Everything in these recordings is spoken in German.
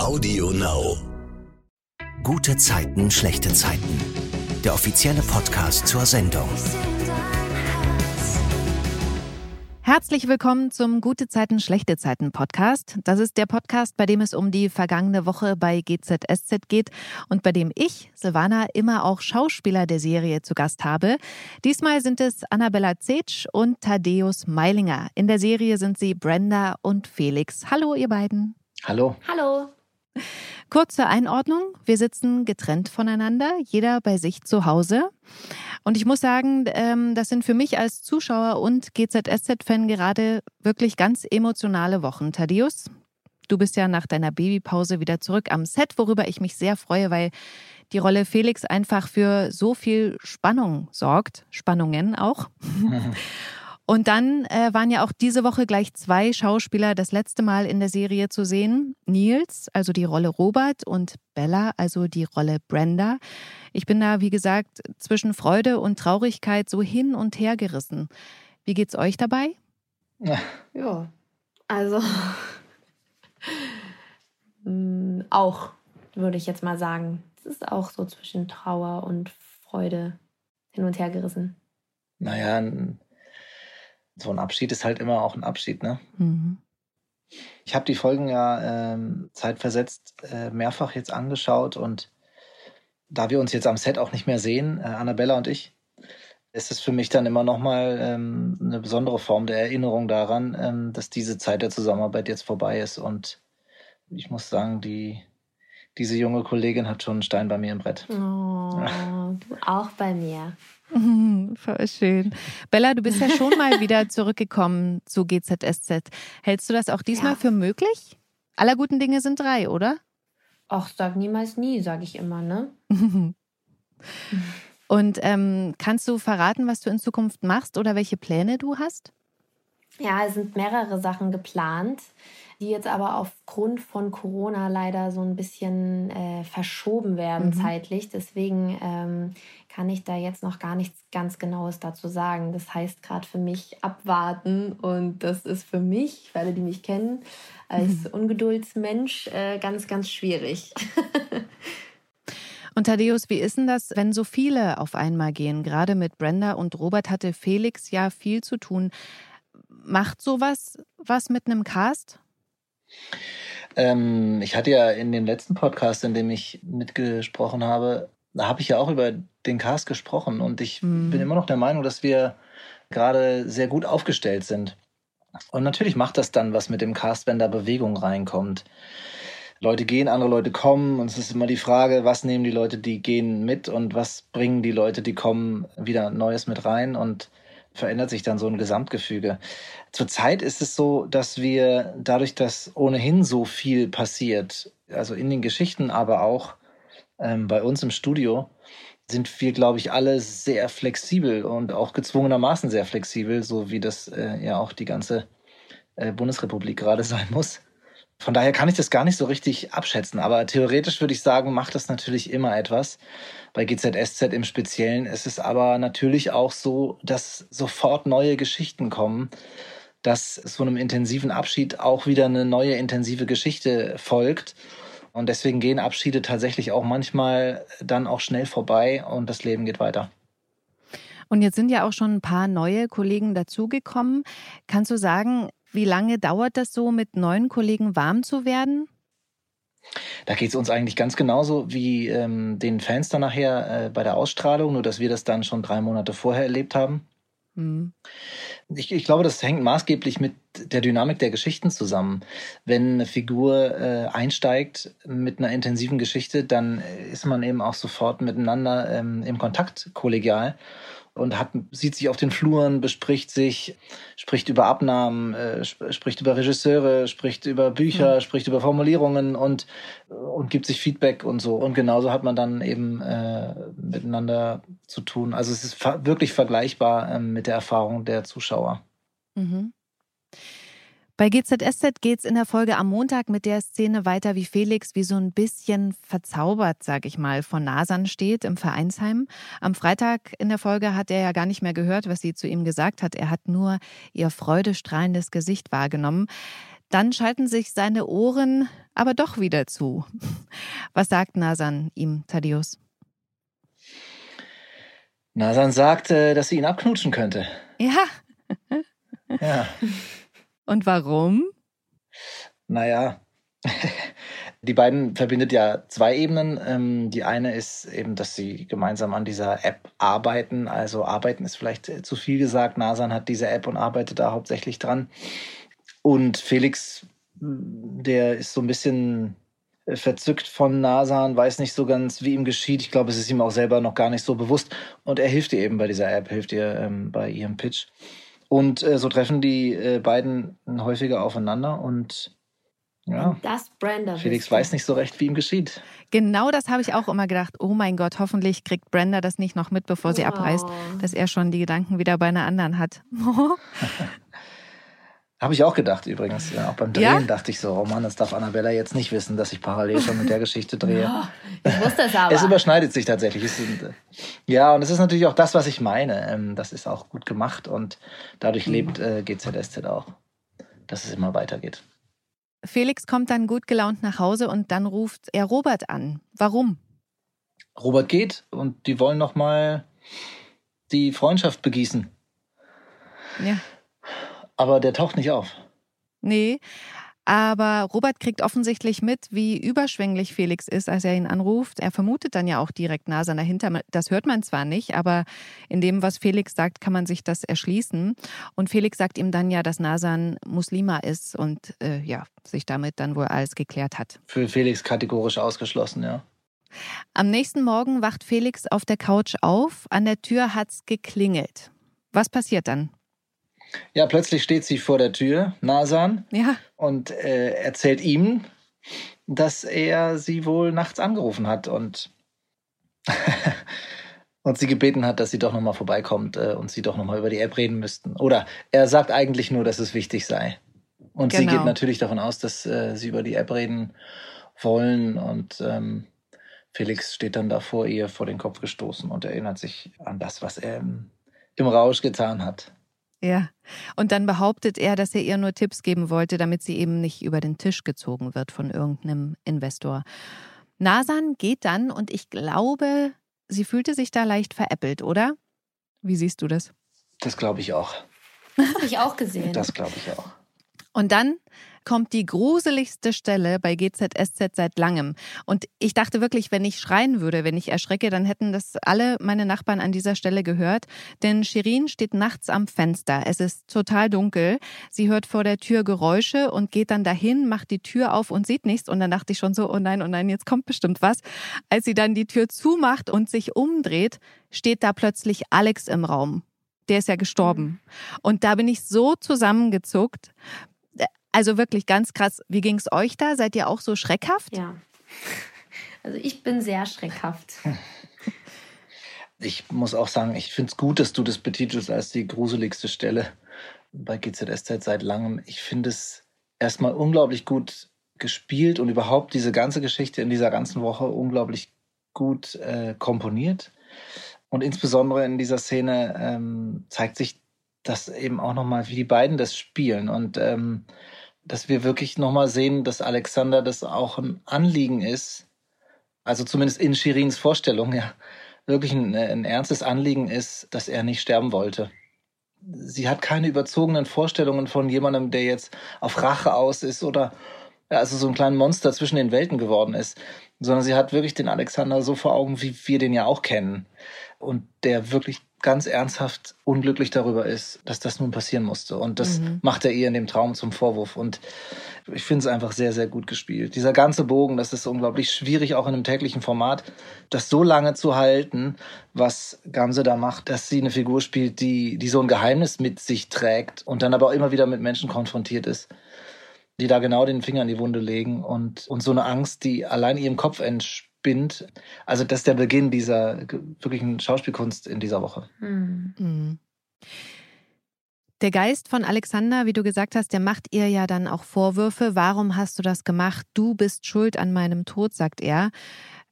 Audio Now. Gute Zeiten, schlechte Zeiten. Der offizielle Podcast zur Sendung. Herzlich willkommen zum Gute Zeiten, schlechte Zeiten Podcast. Das ist der Podcast, bei dem es um die vergangene Woche bei GZSZ geht und bei dem ich, Silvana, immer auch Schauspieler der Serie zu Gast habe. Diesmal sind es Annabella Zetsch und Thaddeus Meilinger. In der Serie sind sie Brenda und Felix. Hallo, ihr beiden. Hallo. Hallo. Kurze Einordnung. Wir sitzen getrennt voneinander, jeder bei sich zu Hause. Und ich muss sagen, ähm, das sind für mich als Zuschauer und GZSZ-Fan gerade wirklich ganz emotionale Wochen. Thaddeus, du bist ja nach deiner Babypause wieder zurück am Set, worüber ich mich sehr freue, weil die Rolle Felix einfach für so viel Spannung sorgt. Spannungen auch. Und dann äh, waren ja auch diese Woche gleich zwei Schauspieler das letzte Mal in der Serie zu sehen. Nils, also die Rolle Robert, und Bella, also die Rolle Brenda. Ich bin da, wie gesagt, zwischen Freude und Traurigkeit so hin und her gerissen. Wie geht's euch dabei? Ja, also mm, auch, würde ich jetzt mal sagen. Es ist auch so zwischen Trauer und Freude hin und her gerissen. Naja, ein so ein Abschied ist halt immer auch ein Abschied, ne? Mhm. Ich habe die Folgen ja ähm, zeitversetzt äh, mehrfach jetzt angeschaut und da wir uns jetzt am Set auch nicht mehr sehen, äh, Annabella und ich, ist es für mich dann immer nochmal ähm, eine besondere Form der Erinnerung daran, ähm, dass diese Zeit der Zusammenarbeit jetzt vorbei ist. Und ich muss sagen, die, diese junge Kollegin hat schon einen Stein bei mir im Brett. Oh, du auch bei mir. Voll schön. Bella, du bist ja schon mal wieder zurückgekommen zu GZSZ. Hältst du das auch diesmal Ja. für möglich? Aller guten Dinge sind drei, oder? Ach, sag niemals nie, sage ich immer, ne? Und ähm, kannst du verraten, was du in Zukunft machst oder welche Pläne du hast? Ja, es sind mehrere Sachen geplant, die jetzt aber aufgrund von Corona leider so ein bisschen äh, verschoben werden Mhm. zeitlich. Deswegen ähm, kann ich da jetzt noch gar nichts ganz Genaues dazu sagen. Das heißt gerade für mich abwarten und das ist für mich, für alle, die mich kennen, als Ungeduldsmensch äh, ganz, ganz schwierig. Und Thaddeus, wie ist denn das, wenn so viele auf einmal gehen? Gerade mit Brenda und Robert hatte Felix ja viel zu tun. Macht sowas was mit einem Cast? Ähm, ich hatte ja in dem letzten Podcast, in dem ich mitgesprochen habe, da habe ich ja auch über den Cast gesprochen und ich Mhm. bin immer noch der Meinung, dass wir gerade sehr gut aufgestellt sind. Und natürlich macht das dann was mit dem Cast, wenn da Bewegung reinkommt. Leute gehen, andere Leute kommen und es ist immer die Frage, was nehmen die Leute, die gehen mit und was bringen die Leute, die kommen, wieder Neues mit rein und verändert sich dann so ein Gesamtgefüge. Zurzeit ist es so, dass wir dadurch, dass ohnehin so viel passiert, also in den Geschichten, aber auch ähm, bei uns im Studio, sind wir, glaube ich, alle sehr flexibel und auch gezwungenermaßen sehr flexibel, so wie das äh, ja auch die ganze äh, Bundesrepublik gerade sein muss. Von daher kann ich das gar nicht so richtig abschätzen, aber theoretisch würde ich sagen, macht das natürlich immer etwas. Bei GZSZ im Speziellen ist es aber natürlich auch so, dass sofort neue Geschichten kommen, dass so einem intensiven Abschied auch wieder eine neue intensive Geschichte folgt. Und deswegen gehen Abschiede tatsächlich auch manchmal dann auch schnell vorbei und das Leben geht weiter. Und jetzt sind ja auch schon ein paar neue Kollegen dazugekommen. Kannst du sagen, wie lange dauert das so, mit neuen Kollegen warm zu werden? Da geht es uns eigentlich ganz genauso wie ähm, den Fans dann nachher äh, bei der Ausstrahlung, nur dass wir das dann schon drei Monate vorher erlebt haben. Hm. Ich, ich glaube, das hängt maßgeblich mit der Dynamik der Geschichten zusammen. Wenn eine Figur äh, einsteigt mit einer intensiven Geschichte, dann äh, ist man eben auch sofort miteinander ähm, im Kontakt kollegial und hat, sieht sich auf den Fluren, bespricht sich, spricht über Abnahmen, äh, sp spricht über Regisseure, spricht über Bücher, spricht über Formulierungen und, und gibt sich Feedback und so. Und genauso hat man dann eben äh, miteinander zu tun. Also es ist ver wirklich vergleichbar ähm, mit der Erfahrung der Zuschauer. Mhm. Bei GZSZ geht's in der Folge am Montag mit der Szene weiter, wie Felix wie so ein bisschen verzaubert, sag ich mal, vor Nasan steht im Vereinsheim. Am Freitag in der Folge hat er ja gar nicht mehr gehört, was sie zu ihm gesagt hat. Er hat nur ihr freudestrahlendes Gesicht wahrgenommen. Dann schalten sich seine Ohren aber doch wieder zu. Was sagt Nasan ihm, Thaddeus? Nasan sagt, dass sie ihn abknutschen könnte. Ja. Ja. Und warum? Naja, die beiden verbindet ja zwei Ebenen. Ähm, die eine ist eben, dass sie gemeinsam an dieser App arbeiten. Also arbeiten ist vielleicht äh, zu viel gesagt. Nasan hat diese App und arbeitet da hauptsächlich dran. Und Felix, der ist so ein bisschen äh, verzückt von Nasan, weiß nicht so ganz, wie ihm geschieht. Ich glaube, es ist ihm auch selber noch gar nicht so bewusst. Und er hilft ihr eben bei dieser App, hilft ihr ähm, bei ihrem Pitch. Und äh, so treffen die äh, beiden häufiger aufeinander und ja. Das Brenda. Felix weiß nicht so recht, wie ihm geschieht. Genau das habe ich auch immer gedacht. Oh mein Gott, hoffentlich kriegt Brenda das nicht noch mit, bevor sie oh. abreist, dass er schon die Gedanken wieder bei einer anderen hat. Habe ich auch gedacht übrigens. Ja, auch beim Drehen ja? dachte ich so, oh Mann, das darf Annabella jetzt nicht wissen, dass ich parallel schon mit der Geschichte drehe. Ja, ich wusste es aber. Es überschneidet sich tatsächlich. Es, ja, und es ist natürlich auch das, was ich meine. Ähm, das ist auch gut gemacht und dadurch mhm. lebt äh, GZSZ auch, dass es immer weitergeht. Felix kommt dann gut gelaunt nach Hause und dann ruft er Robert an. Warum? Robert geht und die wollen noch mal die Freundschaft begießen. Ja. Aber der taucht nicht auf. Nee, aber Robert kriegt offensichtlich mit, wie überschwänglich Felix ist, als er ihn anruft. Er vermutet dann ja auch direkt Nasan dahinter. Das hört man zwar nicht, aber in dem, was Felix sagt, kann man sich das erschließen. Und Felix sagt ihm dann ja, dass Nasan Muslima ist und äh, ja, sich damit dann wohl alles geklärt hat. Für Felix kategorisch ausgeschlossen, ja. Am nächsten Morgen wacht Felix auf der Couch auf. An der Tür hat's geklingelt. Was passiert dann? Ja, plötzlich steht sie vor der Tür, Nasan, ja. und äh, erzählt ihm, dass er sie wohl nachts angerufen hat und, und sie gebeten hat, dass sie doch nochmal vorbeikommt äh, und sie doch nochmal über die App reden müssten. Oder er sagt eigentlich nur, dass es wichtig sei. Und genau. sie geht natürlich davon aus, dass äh, sie über die App reden wollen und ähm, Felix steht dann da vor ihr vor den Kopf gestoßen und erinnert sich an das, was er im, im Rausch getan hat. Ja. Und dann behauptet er, dass er ihr nur Tipps geben wollte, damit sie eben nicht über den Tisch gezogen wird von irgendeinem Investor. Nasan geht dann und ich glaube, sie fühlte sich da leicht veräppelt, oder? Wie siehst du das? Das glaube ich auch. Das habe ich auch gesehen. Das glaube ich auch. Und dann kommt die gruseligste Stelle bei GZSZ seit langem. Und ich dachte wirklich, wenn ich schreien würde, wenn ich erschrecke, dann hätten das alle meine Nachbarn an dieser Stelle gehört. Denn Shirin steht nachts am Fenster. Es ist total dunkel. Sie hört vor der Tür Geräusche und geht dann dahin, macht die Tür auf und sieht nichts. Und dann dachte ich schon so, oh nein, oh nein, jetzt kommt bestimmt was. Als sie dann die Tür zumacht und sich umdreht, steht da plötzlich Alex im Raum der ist ja gestorben. Mhm. Und da bin ich so zusammengezuckt, also wirklich ganz krass. Wie ging es euch da? Seid ihr auch so schreckhaft? Ja. Also ich bin sehr schreckhaft. Ich muss auch sagen, ich finde es gut, dass du das betitelst als die gruseligste Stelle bei GZSZ seit langem. Ich finde es erstmal unglaublich gut gespielt und überhaupt diese ganze Geschichte in dieser ganzen Woche unglaublich gut äh, komponiert. Und insbesondere in dieser Szene ähm, zeigt sich das eben auch nochmal, wie die beiden das spielen. Und ähm, dass wir wirklich nochmal sehen, dass Alexander das auch ein Anliegen ist, also zumindest in Shirins Vorstellung, ja, wirklich ein, ein ernstes Anliegen ist, dass er nicht sterben wollte. Sie hat keine überzogenen Vorstellungen von jemandem, der jetzt auf Rache aus ist oder also so ein kleines Monster zwischen den Welten geworden ist, sondern sie hat wirklich den Alexander so vor Augen, wie wir den ja auch kennen. Und der wirklich ganz ernsthaft unglücklich darüber ist, dass das nun passieren musste. Und das mhm. macht er ihr in dem Traum zum Vorwurf. Und ich finde es einfach sehr, sehr gut gespielt. Dieser ganze Bogen, das ist unglaublich schwierig, auch in einem täglichen Format, das so lange zu halten, was Gamse da macht, dass sie eine Figur spielt, die, die so ein Geheimnis mit sich trägt und dann aber auch immer wieder mit Menschen konfrontiert ist die da genau den Finger in die Wunde legen und, und so eine Angst, die allein ihrem Kopf entspringt spinnt. Also das ist der Beginn dieser wirklichen Schauspielkunst in dieser Woche. Mhm. Der Geist von Alexander, wie du gesagt hast, der macht ihr ja dann auch Vorwürfe. Warum hast du das gemacht? Du bist schuld an meinem Tod, sagt er.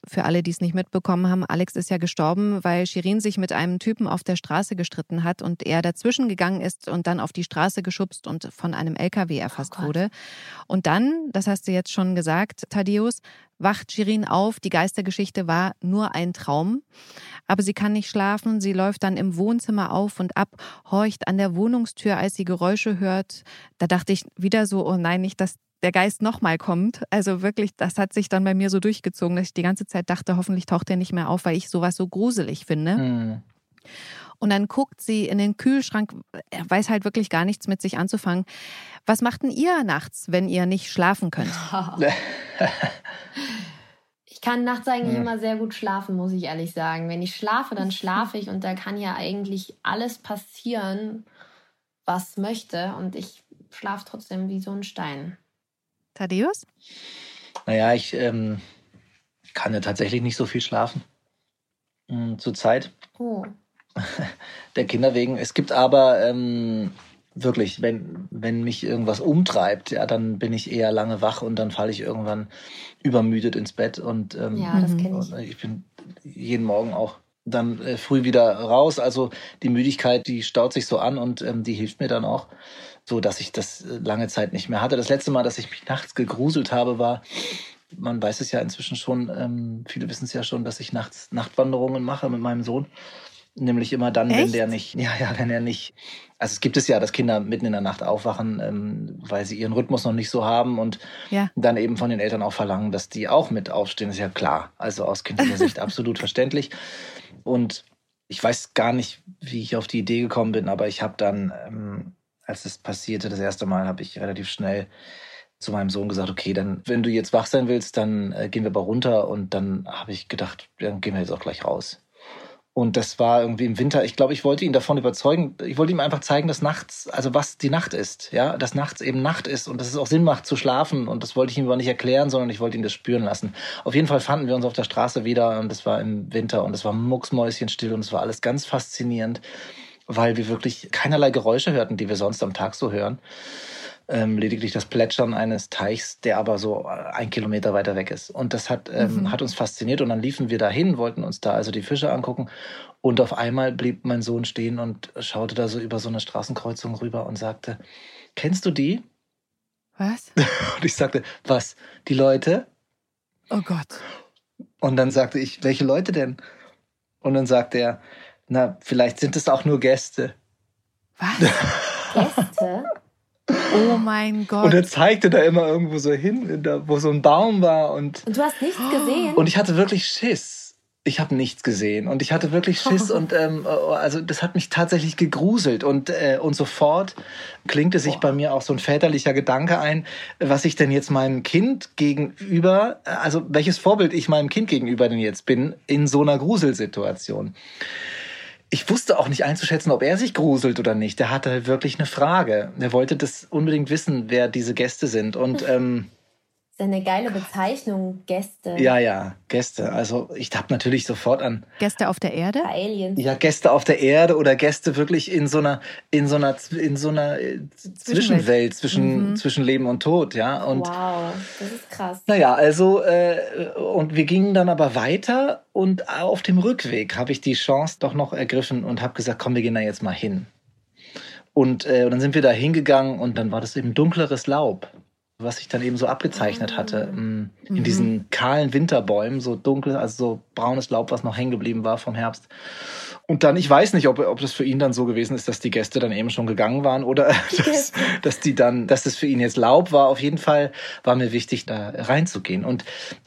Für alle, die es nicht mitbekommen haben, Alex ist ja gestorben, weil Shirin sich mit einem Typen auf der Straße gestritten hat und er dazwischen gegangen ist und dann auf die Straße geschubst und von einem LKW erfasst oh wurde. Und dann, das hast du jetzt schon gesagt, Thaddeus, wacht Shirin auf. Die Geistergeschichte war nur ein Traum. Aber sie kann nicht schlafen. Sie läuft dann im Wohnzimmer auf und ab, horcht an der Wohnungstür, als sie Geräusche hört. Da dachte ich wieder so, oh nein, nicht, dass der Geist nochmal kommt. Also wirklich, das hat sich dann bei mir so durchgezogen, dass ich die ganze Zeit dachte, hoffentlich taucht er nicht mehr auf, weil ich sowas so gruselig finde. Mhm. Und dann guckt sie in den Kühlschrank, er weiß halt wirklich gar nichts mit sich anzufangen. Was macht denn ihr nachts, wenn ihr nicht schlafen könnt? Ich kann nachts eigentlich hm. immer sehr gut schlafen, muss ich ehrlich sagen. Wenn ich schlafe, dann schlafe ich und da kann ja eigentlich alles passieren, was möchte. Und ich schlafe trotzdem wie so ein Stein. Thaddeus? Naja, ich ähm, kann ja tatsächlich nicht so viel schlafen. Hm, Zurzeit. Oh. Der Kinder wegen. Es gibt aber ähm, wirklich, wenn, wenn mich irgendwas umtreibt, ja, dann bin ich eher lange wach und dann falle ich irgendwann übermüdet ins Bett. Und, ähm, ja, das kenne ich. ich bin jeden Morgen auch dann äh, früh wieder raus. Also die Müdigkeit, die staut sich so an und ähm, die hilft mir dann auch, so dass ich das äh, lange Zeit nicht mehr hatte. Das letzte Mal, dass ich mich nachts gegruselt habe, war, man weiß es ja inzwischen schon, ähm, viele wissen es ja schon, dass ich nachts Nachtwanderungen mache mit meinem Sohn. Nämlich immer dann, Echt? wenn der nicht, ja, ja, wenn er nicht, also es gibt es ja, dass Kinder mitten in der Nacht aufwachen, ähm, weil sie ihren Rhythmus noch nicht so haben und ja. dann eben von den Eltern auch verlangen, dass die auch mit aufstehen, ist ja klar. Also aus kindlicher Sicht absolut verständlich. Und ich weiß gar nicht, wie ich auf die Idee gekommen bin, aber ich habe dann, ähm, als es passierte, das erste Mal, habe ich relativ schnell zu meinem Sohn gesagt, okay, dann, wenn du jetzt wach sein willst, dann äh, gehen wir aber runter. Und dann habe ich gedacht, dann gehen wir jetzt auch gleich raus. Und das war irgendwie im Winter. Ich glaube, ich wollte ihn davon überzeugen. Ich wollte ihm einfach zeigen, dass nachts, also was die Nacht ist, ja, dass nachts eben Nacht ist und dass es auch Sinn macht zu schlafen. Und das wollte ich ihm aber nicht erklären, sondern ich wollte ihn das spüren lassen. Auf jeden Fall fanden wir uns auf der Straße wieder und das war im Winter und es war mucksmäuschenstill und es war alles ganz faszinierend, weil wir wirklich keinerlei Geräusche hörten, die wir sonst am Tag so hören ähm, lediglich das Plätschern eines Teichs, der aber so äh, ein Kilometer weiter weg ist. Und das hat, ähm, mhm. hat uns fasziniert und dann liefen wir dahin, wollten uns da also die Fische angucken und auf einmal blieb mein Sohn stehen und schaute da so über so eine Straßenkreuzung rüber und sagte, kennst du die? Was? und ich sagte, was? Die Leute? Oh Gott. Und dann sagte ich, welche Leute denn? Und dann sagte er, na, vielleicht sind es auch nur Gäste. Was? Gäste? Oh mein Gott. Und er zeigte da immer irgendwo so hin, da, wo so ein Baum war. Und, und du hast nichts gesehen? Und ich hatte wirklich Schiss. Ich habe nichts gesehen und ich hatte wirklich Schiss und ähm, also das hat mich tatsächlich gegruselt und äh, und sofort klingte sich Boah. bei mir auch so ein väterlicher Gedanke ein, was ich denn jetzt meinem Kind gegenüber, also welches Vorbild ich meinem Kind gegenüber denn jetzt bin in so einer Gruselsituation ich wusste auch nicht einzuschätzen, ob er sich gruselt oder nicht. Der hatte wirklich eine Frage. Er wollte das unbedingt wissen, wer diese Gäste sind. Und ähm, ist eine geile Bezeichnung, Gäste. Ja, ja, Gäste. Also ich habe natürlich sofort an Gäste auf der Erde. Aliens. Ja, Gäste auf der Erde oder Gäste wirklich in so einer in so einer in so einer äh, Zwischenwelt zwischen mhm. zwischen Leben und Tod, ja. Und wow, das ist krass. Naja, also äh, und wir gingen dann aber weiter und auf dem Rückweg habe ich die Chance doch noch ergriffen und habe gesagt, komm, wir gehen da jetzt mal hin. Und, äh, und dann sind wir da hingegangen und dann war das eben dunkleres Laub was sich dann eben so abgezeichnet hatte mm, in mhm. diesen kahlen Winterbäumen, so dunkel, also so braunes Laub, was noch hängen geblieben war vom Herbst. Und dann, ich weiß nicht, ob, ob das für ihn dann so gewesen ist, dass die Gäste dann eben schon gegangen waren oder dass, dass die dann, dass das für ihn jetzt Laub war. Auf jeden Fall war mir wichtig, da reinzugehen. Und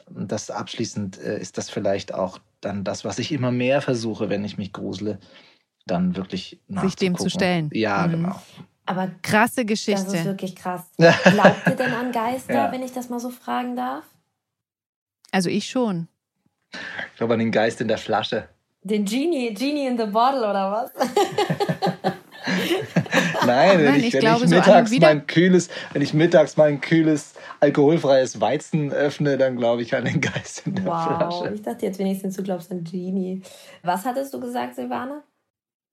das abschließend äh, ist das vielleicht auch dann das, was ich immer mehr versuche, wenn ich mich grusele, dann wirklich Sich dem zu stellen. Ja, mhm. genau. Aber krasse Geschichte. Das ist wirklich krass. Glaubt ihr denn an Geister, ja. wenn ich das mal so fragen darf? Also ich schon. Ich glaube an den Geist in der Flasche. Den Genie, Genie in the Bottle oder was? Nein, wenn Nein, ich, ich wenn glaube, ich mittags so mein kühles, wenn ich mittags mein kühles alkoholfreies Weizen öffne, dann glaube ich an den Geist in der wow, Flasche. Ich dachte jetzt wenigstens, du glaubst an Genie. Was hattest du gesagt, Silvana?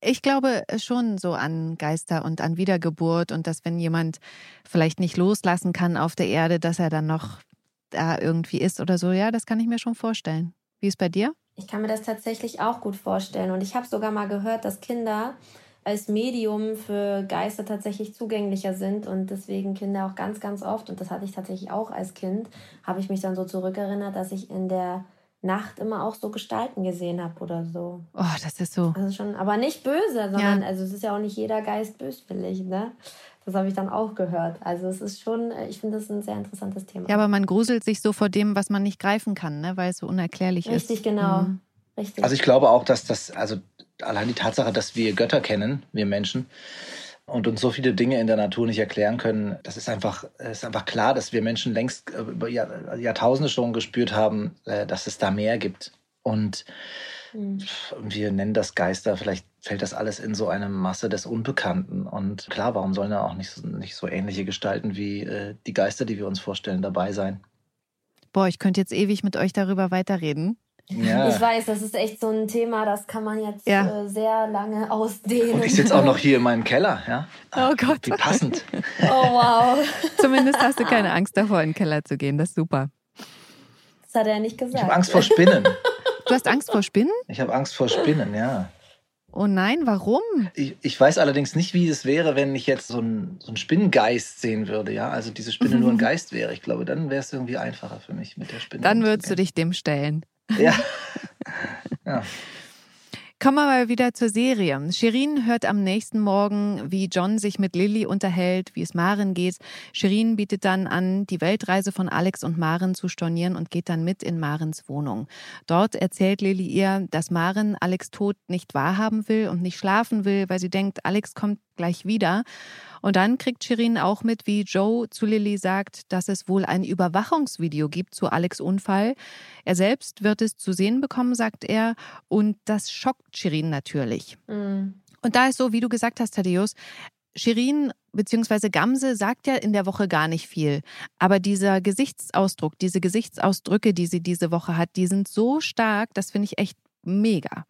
Ich glaube schon so an Geister und an Wiedergeburt und dass wenn jemand vielleicht nicht loslassen kann auf der Erde, dass er dann noch da irgendwie ist oder so. Ja, das kann ich mir schon vorstellen. Wie ist bei dir? Ich kann mir das tatsächlich auch gut vorstellen. Und ich habe sogar mal gehört, dass Kinder als Medium für Geister tatsächlich zugänglicher sind und deswegen Kinder auch ganz, ganz oft, und das hatte ich tatsächlich auch als Kind, habe ich mich dann so zurückerinnert, dass ich in der Nacht immer auch so Gestalten gesehen habe oder so. Oh, das ist so. Also schon, aber nicht böse, sondern ja. also es ist ja auch nicht jeder Geist böswillig, ne? Das habe ich dann auch gehört. Also es ist schon, ich finde das ein sehr interessantes Thema. Ja, aber man gruselt sich so vor dem, was man nicht greifen kann, ne? weil es so unerklärlich Richtig, ist. Richtig, genau. Mhm. Richtig. Also ich glaube auch, dass das, also allein die Tatsache, dass wir Götter kennen, wir Menschen, und uns so viele Dinge in der Natur nicht erklären können, das ist einfach, ist einfach klar, dass wir Menschen längst äh, über Jahrtausende schon gespürt haben, äh, dass es da mehr gibt. Und mhm. wir nennen das Geister, vielleicht fällt das alles in so eine Masse des Unbekannten. Und klar, warum sollen da auch nicht so, nicht so ähnliche Gestalten wie äh, die Geister, die wir uns vorstellen, dabei sein? Boah, ich könnte jetzt ewig mit euch darüber weiterreden. Ja. Ich weiß, das ist echt so ein Thema, das kann man jetzt ja. äh, sehr lange ausdehnen. Und ich sitze auch noch hier in meinem Keller, ja. Oh Gott. Wie passend. Oh wow. Zumindest hast du keine Angst davor, in den Keller zu gehen. Das ist super. Das hat er nicht gesagt. Ich habe Angst vor Spinnen. Du hast Angst vor Spinnen? Ich habe Angst vor Spinnen, ja. Oh nein, warum? Ich, ich, weiß allerdings nicht, wie es wäre, wenn ich jetzt so einen, so einen Spinnengeist sehen würde, ja. Also diese Spinne nur ein Geist wäre. Ich glaube, dann wäre es irgendwie einfacher für mich mit der Spinne. Dann würdest du dich dem stellen. Ja. ja. Kommen wir mal wieder zur Serie. Shirin hört am nächsten Morgen, wie John sich mit Lilly unterhält, wie es Maren geht. Shirin bietet dann an, die Weltreise von Alex und Maren zu stornieren und geht dann mit in Marens Wohnung. Dort erzählt Lilly ihr, dass Maren Alex Tod nicht wahrhaben will und nicht schlafen will, weil sie denkt, Alex kommt gleich wieder. Und dann kriegt Shirin auch mit, wie Joe zu Lilly sagt, dass es wohl ein Überwachungsvideo gibt zu Alex Unfall. Er selbst wird es zu sehen bekommen, sagt er. Und das schockt Shirin natürlich. Mhm. Und da ist so, wie du gesagt hast, Thaddeus, Shirin bzw. Gamse sagt ja in der Woche gar nicht viel. Aber dieser Gesichtsausdruck, diese Gesichtsausdrücke, die sie diese Woche hat, die sind so stark, das finde ich echt mega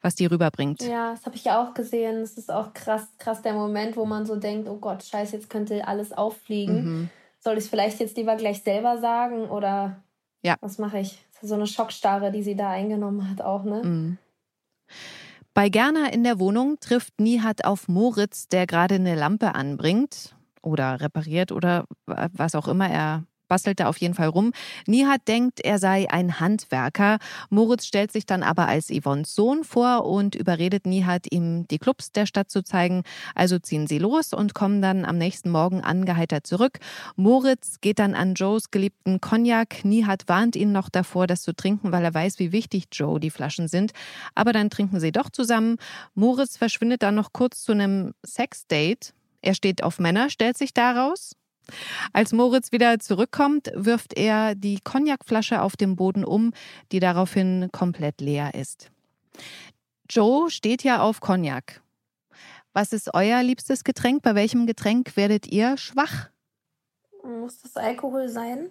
was die rüberbringt. Ja, das habe ich ja auch gesehen. Es ist auch krass, krass der Moment, wo man so denkt, oh Gott, scheiße, jetzt könnte alles auffliegen. Mhm. Soll ich es vielleicht jetzt lieber gleich selber sagen oder ja. was mache ich? So eine Schockstarre, die sie da eingenommen hat auch, ne? Mhm. Bei Gerner in der Wohnung trifft Nihat auf Moritz, der gerade eine Lampe anbringt oder repariert oder was auch immer er bastelt da auf jeden Fall rum. Nihat denkt, er sei ein Handwerker. Moritz stellt sich dann aber als Yvonnes Sohn vor und überredet Nihat, ihm die Clubs der Stadt zu zeigen. Also ziehen sie los und kommen dann am nächsten Morgen angeheitert zurück. Moritz geht dann an Joes geliebten Cognac. Nihat warnt ihn noch davor, das zu trinken, weil er weiß, wie wichtig Joe die Flaschen sind. Aber dann trinken sie doch zusammen. Moritz verschwindet dann noch kurz zu einem Sexdate. Er steht auf Männer, stellt sich daraus. Als Moritz wieder zurückkommt, wirft er die Cognacflasche auf dem Boden um, die daraufhin komplett leer ist. Joe steht ja auf Cognac. Was ist euer liebstes Getränk? Bei welchem Getränk werdet ihr schwach? Muss das Alkohol sein?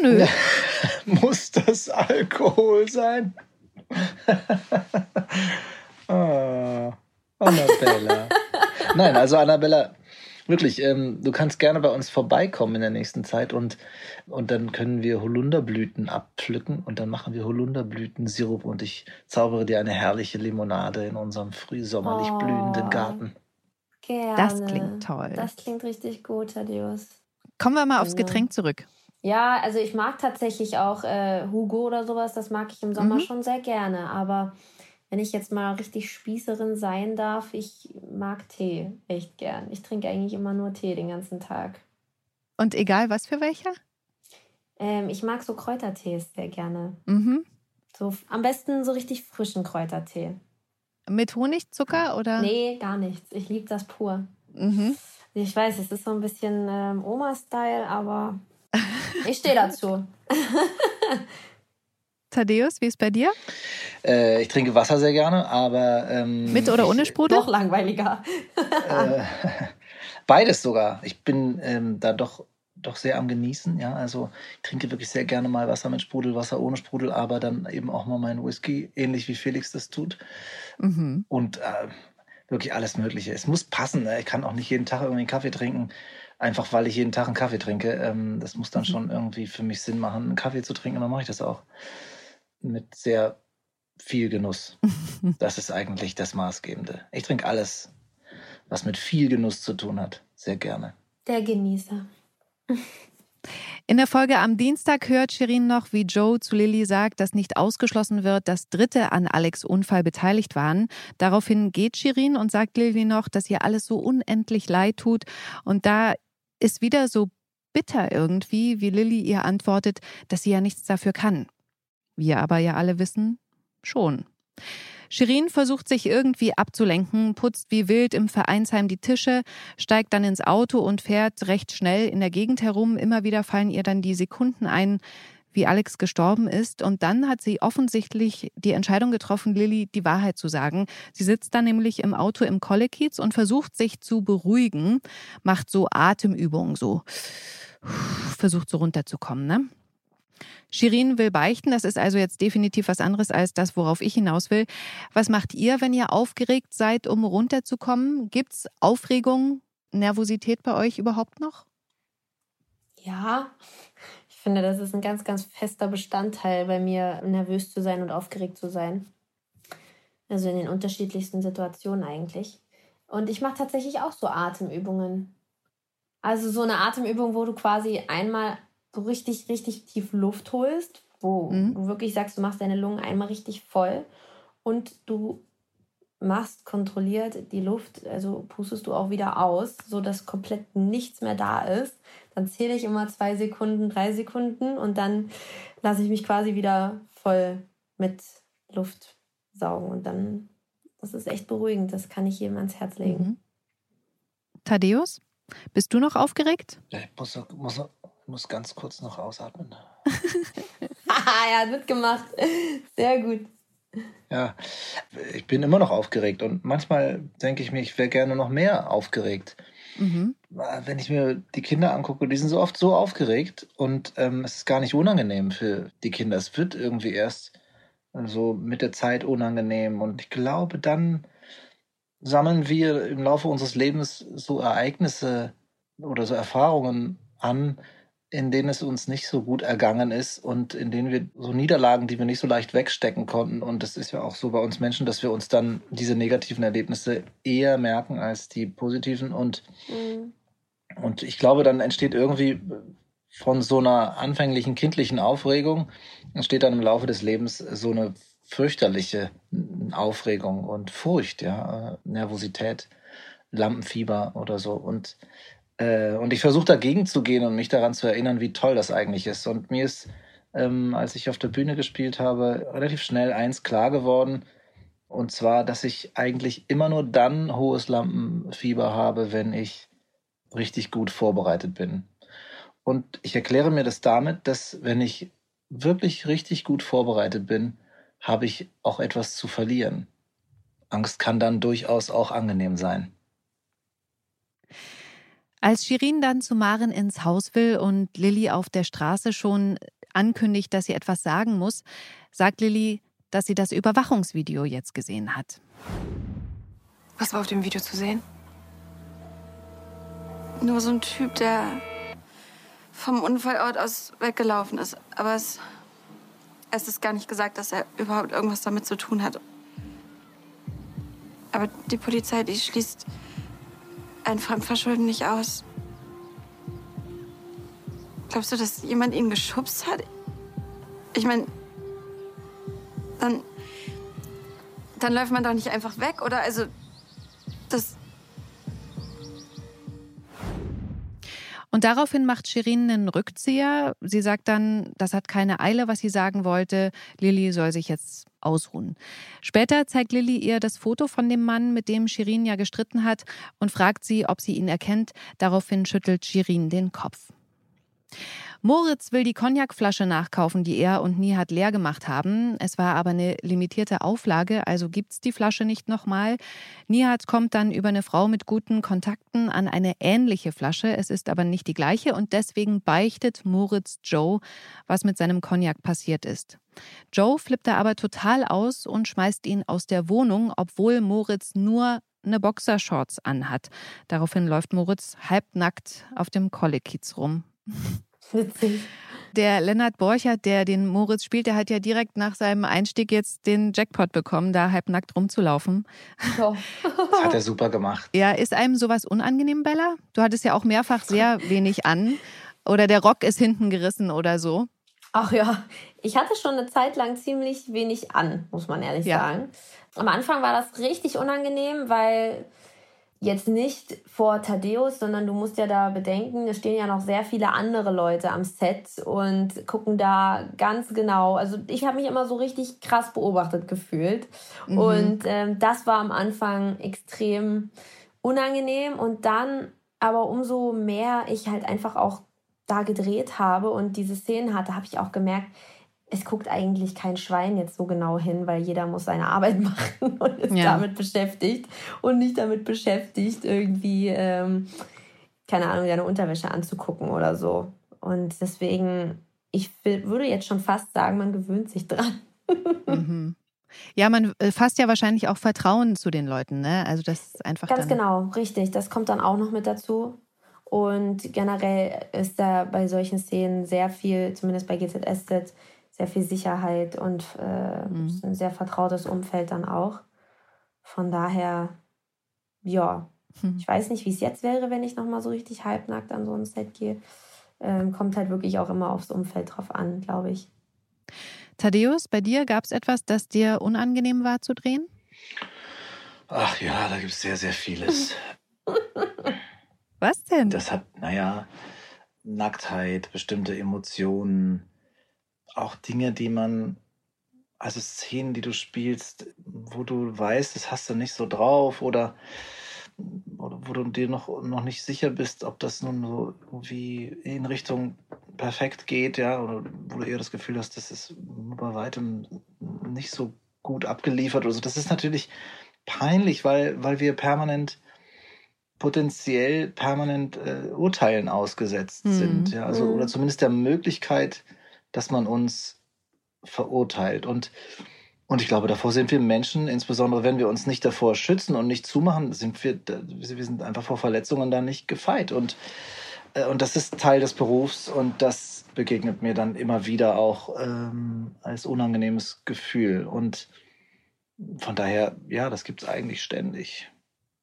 Nö. Muss das Alkohol sein? oh, Annabella. Nein, also Annabella, Wirklich, ähm, du kannst gerne bei uns vorbeikommen in der nächsten Zeit und, und dann können wir Holunderblüten abpflücken und dann machen wir Holunderblütensirup und ich zaubere dir eine herrliche Limonade in unserem frühsommerlich oh, blühenden Garten. Gerne. Das klingt toll. Das klingt richtig gut, Thaddeus. Kommen wir mal aufs Getränk zurück. Ja, also ich mag tatsächlich auch äh, Hugo oder sowas, das mag ich im Sommer mhm. schon sehr gerne, aber wenn ich jetzt mal richtig Spießerin sein darf, ich mag Tee echt gern. Ich trinke eigentlich immer nur Tee den ganzen Tag. Und egal was für welcher? Ähm, ich mag so Kräutertees sehr gerne. Mhm. So, am besten so richtig frischen Kräutertee. Mit Honig, Zucker oder? Nee, gar nichts. Ich liebe das pur. Mhm. Ich weiß, es ist so ein bisschen ähm, Oma-Style, aber ich stehe dazu. Thaddeus, wie ist bei dir? Äh, ich trinke Wasser sehr gerne, aber. Ähm, Mit oder ohne Sprudel? Noch langweiliger. äh, beides sogar. Ich bin ähm, da doch, doch sehr am Genießen. Ja, also ich trinke wirklich sehr gerne mal Wasser mit Sprudel, Wasser ohne Sprudel, aber dann eben auch mal meinen Whisky, ähnlich wie Felix das tut. Mhm. Und äh, wirklich alles Mögliche. Es muss passen. Ne? Ich kann auch nicht jeden Tag irgendwie einen Kaffee trinken einfach weil ich jeden Tag einen Kaffee trinke. Ähm, das muss dann mhm. schon irgendwie für mich Sinn machen, einen Kaffee zu trinken, dann mache ich das auch. Mit sehr viel Genuss. Das ist eigentlich das Maßgebende. Ich trinke alles, was mit viel Genuss zu tun hat, sehr gerne. Der Genießer. In der Folge am Dienstag hört Shirin noch, wie Joe zu Lilly sagt, dass nicht ausgeschlossen wird, dass Dritte an Alex Unfall beteiligt waren. Daraufhin geht Shirin und sagt Lilly noch, dass ihr alles so unendlich leid tut. Und da ist wieder so bitter irgendwie, wie Lilly ihr antwortet, dass sie ja nichts dafür kann. Wir aber ja alle wissen, schon. Shirin versucht sich irgendwie abzulenken, putzt wie wild im Vereinsheim die Tische, steigt dann ins Auto und fährt recht schnell in der Gegend herum. Immer wieder fallen ihr dann die Sekunden ein, wie Alex gestorben ist. Und dann hat sie offensichtlich die Entscheidung getroffen, Lilly die Wahrheit zu sagen. Sie sitzt dann nämlich im Auto im Kollekiez und versucht sich zu beruhigen, macht so Atemübungen, so versucht so runterzukommen. Ne? Shirin will beichten, das ist also jetzt definitiv was anderes als das, worauf ich hinaus will. Was macht ihr, wenn ihr aufgeregt seid, um runterzukommen? Gibt's Aufregung, Nervosität bei euch überhaupt noch? Ja, ich finde, das ist ein ganz, ganz fester Bestandteil bei mir, nervös zu sein und aufgeregt zu sein. Also in den unterschiedlichsten Situationen eigentlich. Und ich mache tatsächlich auch so Atemübungen. Also so eine Atemübung, wo du quasi einmal so richtig, richtig tief Luft holst, wo mhm. du wirklich sagst, du machst deine Lungen einmal richtig voll und du machst kontrolliert die Luft, also pustest du auch wieder aus, so dass komplett nichts mehr da ist. Dann zähle ich immer zwei Sekunden, drei Sekunden und dann lasse ich mich quasi wieder voll mit Luft saugen und dann, das ist echt beruhigend, das kann ich jedem ans Herz legen. Mhm. Thaddeus, bist du noch aufgeregt? Ja, ich muss, muss, muss ganz kurz noch ausatmen. er hat mitgemacht. Sehr gut. Ja, ich bin immer noch aufgeregt und manchmal denke ich mir, ich wäre gerne noch mehr aufgeregt. Mhm. Wenn ich mir die Kinder angucke, die sind so oft so aufgeregt und ähm, es ist gar nicht unangenehm für die Kinder. Es wird irgendwie erst so mit der Zeit unangenehm und ich glaube, dann sammeln wir im Laufe unseres Lebens so Ereignisse oder so Erfahrungen an, in denen es uns nicht so gut ergangen ist und in denen wir so Niederlagen, die wir nicht so leicht wegstecken konnten. Und das ist ja auch so bei uns Menschen, dass wir uns dann diese negativen Erlebnisse eher merken als die positiven. Und, mhm. und ich glaube, dann entsteht irgendwie von so einer anfänglichen kindlichen Aufregung, entsteht dann im Laufe des Lebens so eine fürchterliche Aufregung und Furcht, ja, Nervosität, Lampenfieber oder so. Und äh, und ich versuche dagegen zu gehen und mich daran zu erinnern, wie toll das eigentlich ist. Und mir ist, ähm, als ich auf der Bühne gespielt habe, relativ schnell eins klar geworden. Und zwar, dass ich eigentlich immer nur dann hohes Lampenfieber habe, wenn ich richtig gut vorbereitet bin. Und ich erkläre mir das damit, dass wenn ich wirklich richtig gut vorbereitet bin, habe ich auch etwas zu verlieren. Angst kann dann durchaus auch angenehm sein. Als Shirin dann zu Maren ins Haus will und Lilly auf der Straße schon ankündigt, dass sie etwas sagen muss, sagt Lilly, dass sie das Überwachungsvideo jetzt gesehen hat. Was war auf dem Video zu sehen? Nur so ein Typ, der vom Unfallort aus weggelaufen ist. Aber es, es ist gar nicht gesagt, dass er überhaupt irgendwas damit zu tun hat. Aber die Polizei, die schließt ein Fremdverschulden nicht aus. Glaubst du, dass jemand ihn geschubst hat? Ich meine, dann, dann läuft man doch nicht einfach weg, oder? Also, Und daraufhin macht Shirin einen Rückzieher. Sie sagt dann, das hat keine Eile, was sie sagen wollte. Lilly soll sich jetzt ausruhen. Später zeigt Lilly ihr das Foto von dem Mann, mit dem Shirin ja gestritten hat, und fragt sie, ob sie ihn erkennt. Daraufhin schüttelt Shirin den Kopf. Moritz will die Cognacflasche nachkaufen, die er und Nihat leer gemacht haben. Es war aber eine limitierte Auflage, also gibt's die Flasche nicht nochmal. Nihat kommt dann über eine Frau mit guten Kontakten an eine ähnliche Flasche. Es ist aber nicht die gleiche und deswegen beichtet Moritz Joe, was mit seinem Cognac passiert ist. Joe flippt da aber total aus und schmeißt ihn aus der Wohnung, obwohl Moritz nur eine Boxershorts anhat. Daraufhin läuft Moritz halbnackt auf dem Kollekiez rum. Witzig. Der Lennart Borchert, der den Moritz spielt, der hat ja direkt nach seinem Einstieg jetzt den Jackpot bekommen, da halbnackt rumzulaufen. Das hat er super gemacht. Ja, ist einem sowas unangenehm, Bella? Du hattest ja auch mehrfach sehr wenig an. Oder der Rock ist hinten gerissen oder so. Ach ja, ich hatte schon eine Zeit lang ziemlich wenig an, muss man ehrlich ja. sagen. Am Anfang war das richtig unangenehm, weil jetzt nicht vor Thaddeus, sondern du musst ja da bedenken, es stehen ja noch sehr viele andere Leute am Set und gucken da ganz genau. Also ich habe mich immer so richtig krass beobachtet gefühlt. Mhm. Und ähm, das war am Anfang extrem unangenehm. Und dann aber umso mehr ich halt einfach auch da gedreht habe und diese Szenen hatte, habe ich auch gemerkt, es guckt eigentlich kein Schwein jetzt so genau hin, weil jeder muss seine Arbeit machen und ist ja. damit beschäftigt und nicht damit beschäftigt, irgendwie, ähm, keine Ahnung, deine Unterwäsche anzugucken oder so. Und deswegen, ich würde jetzt schon fast sagen, man gewöhnt sich dran. Mhm. Ja, man äh, fasst ja wahrscheinlich auch Vertrauen zu den Leuten, ne? Also das ist einfach. Ganz genau, richtig. Das kommt dann auch noch mit dazu. Und generell ist da bei solchen Szenen sehr viel, zumindest bei GZSZ, sehr viel Sicherheit und äh, mhm. ein sehr vertrautes Umfeld dann auch. Von daher, ja, mhm. ich weiß nicht, wie es jetzt wäre, wenn ich nochmal so richtig halbnackt an so ein Set gehe. Ähm, kommt halt wirklich auch immer aufs Umfeld drauf an, glaube ich. Thaddeus, bei dir gab es etwas, das dir unangenehm war zu drehen? Ach ja, da gibt es sehr, sehr vieles. Was denn? Das hat, naja, Nacktheit, bestimmte Emotionen, auch Dinge, die man, also Szenen, die du spielst, wo du weißt, das hast du nicht so drauf oder, oder wo du dir noch, noch nicht sicher bist, ob das nun so irgendwie in Richtung perfekt geht, ja, oder wo du eher das Gefühl hast, das ist bei weitem nicht so gut abgeliefert oder so. Das ist natürlich peinlich, weil, weil wir permanent potenziell permanent äh, Urteilen ausgesetzt mhm. sind, ja, also mhm. oder zumindest der Möglichkeit, dass man uns verurteilt. Und, und ich glaube, davor sind wir Menschen, insbesondere wenn wir uns nicht davor schützen und nicht zumachen, sind wir, wir sind einfach vor Verletzungen dann nicht gefeit. Und, äh, und das ist Teil des Berufs und das begegnet mir dann immer wieder auch ähm, als unangenehmes Gefühl. Und von daher, ja, das gibt es eigentlich ständig.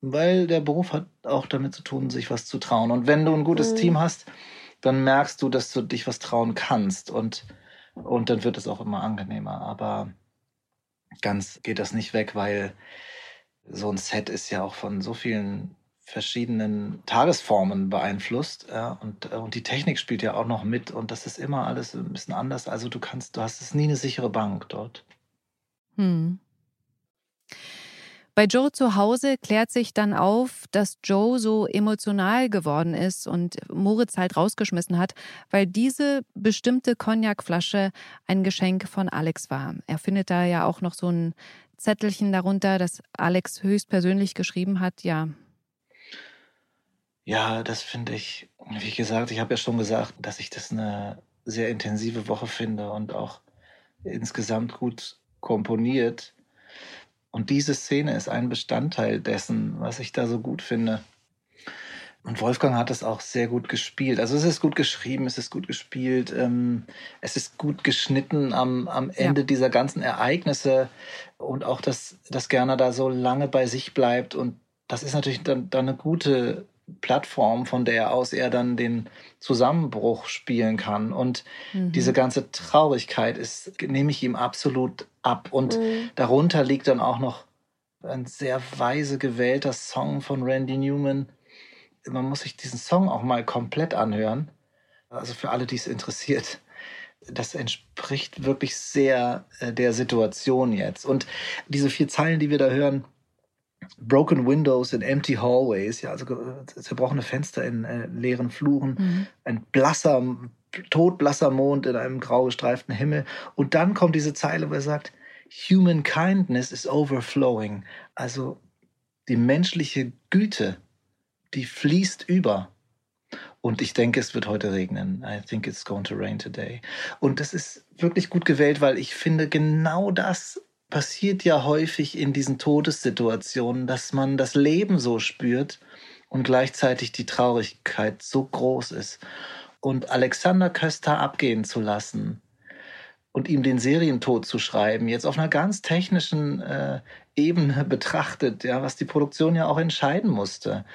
Weil der Beruf hat auch damit zu tun, sich was zu trauen. Und wenn du ein gutes mhm. Team hast, dann merkst du, dass du dich was trauen kannst und, und dann wird es auch immer angenehmer. Aber ganz geht das nicht weg, weil so ein Set ist ja auch von so vielen verschiedenen Tagesformen beeinflusst ja, und, und die Technik spielt ja auch noch mit und das ist immer alles ein bisschen anders. Also du kannst, du hast es nie eine sichere Bank dort. Hm. Bei Joe zu Hause klärt sich dann auf, dass Joe so emotional geworden ist und Moritz halt rausgeschmissen hat, weil diese bestimmte Cognacflasche ein Geschenk von Alex war. Er findet da ja auch noch so ein Zettelchen darunter, das Alex höchstpersönlich geschrieben hat, ja. Ja, das finde ich, wie gesagt, ich habe ja schon gesagt, dass ich das eine sehr intensive Woche finde und auch insgesamt gut komponiert. Und diese Szene ist ein Bestandteil dessen, was ich da so gut finde. Und Wolfgang hat es auch sehr gut gespielt. Also es ist gut geschrieben, es ist gut gespielt, ähm, es ist gut geschnitten am, am Ende ja. dieser ganzen Ereignisse und auch, dass, dass Gerner da so lange bei sich bleibt. Und das ist natürlich dann, dann eine gute Plattform, von der aus er dann den Zusammenbruch spielen kann. Und mhm. diese ganze Traurigkeit ist, nehme ich ihm absolut ab. Und mhm. darunter liegt dann auch noch ein sehr weise gewählter Song von Randy Newman. Man muss sich diesen Song auch mal komplett anhören. Also für alle, die es interessiert. Das entspricht wirklich sehr äh, der Situation jetzt. Und diese vier Zeilen, die wir da hören, Broken Windows in empty hallways, ja, also zerbrochene Fenster in äh, leeren Fluren, mhm. ein blasser, todblasser Mond in einem grau gestreiften Himmel. Und dann kommt diese Zeile, wo er sagt, Human kindness is overflowing. Also die menschliche Güte, die fließt über. Und ich denke, es wird heute regnen. I think it's going to rain today. Und das ist wirklich gut gewählt, weil ich finde, genau das passiert ja häufig in diesen Todessituationen, dass man das Leben so spürt und gleichzeitig die Traurigkeit so groß ist. und Alexander Köster abgehen zu lassen und ihm den Serientod zu schreiben, jetzt auf einer ganz technischen äh, Ebene betrachtet, ja, was die Produktion ja auch entscheiden musste.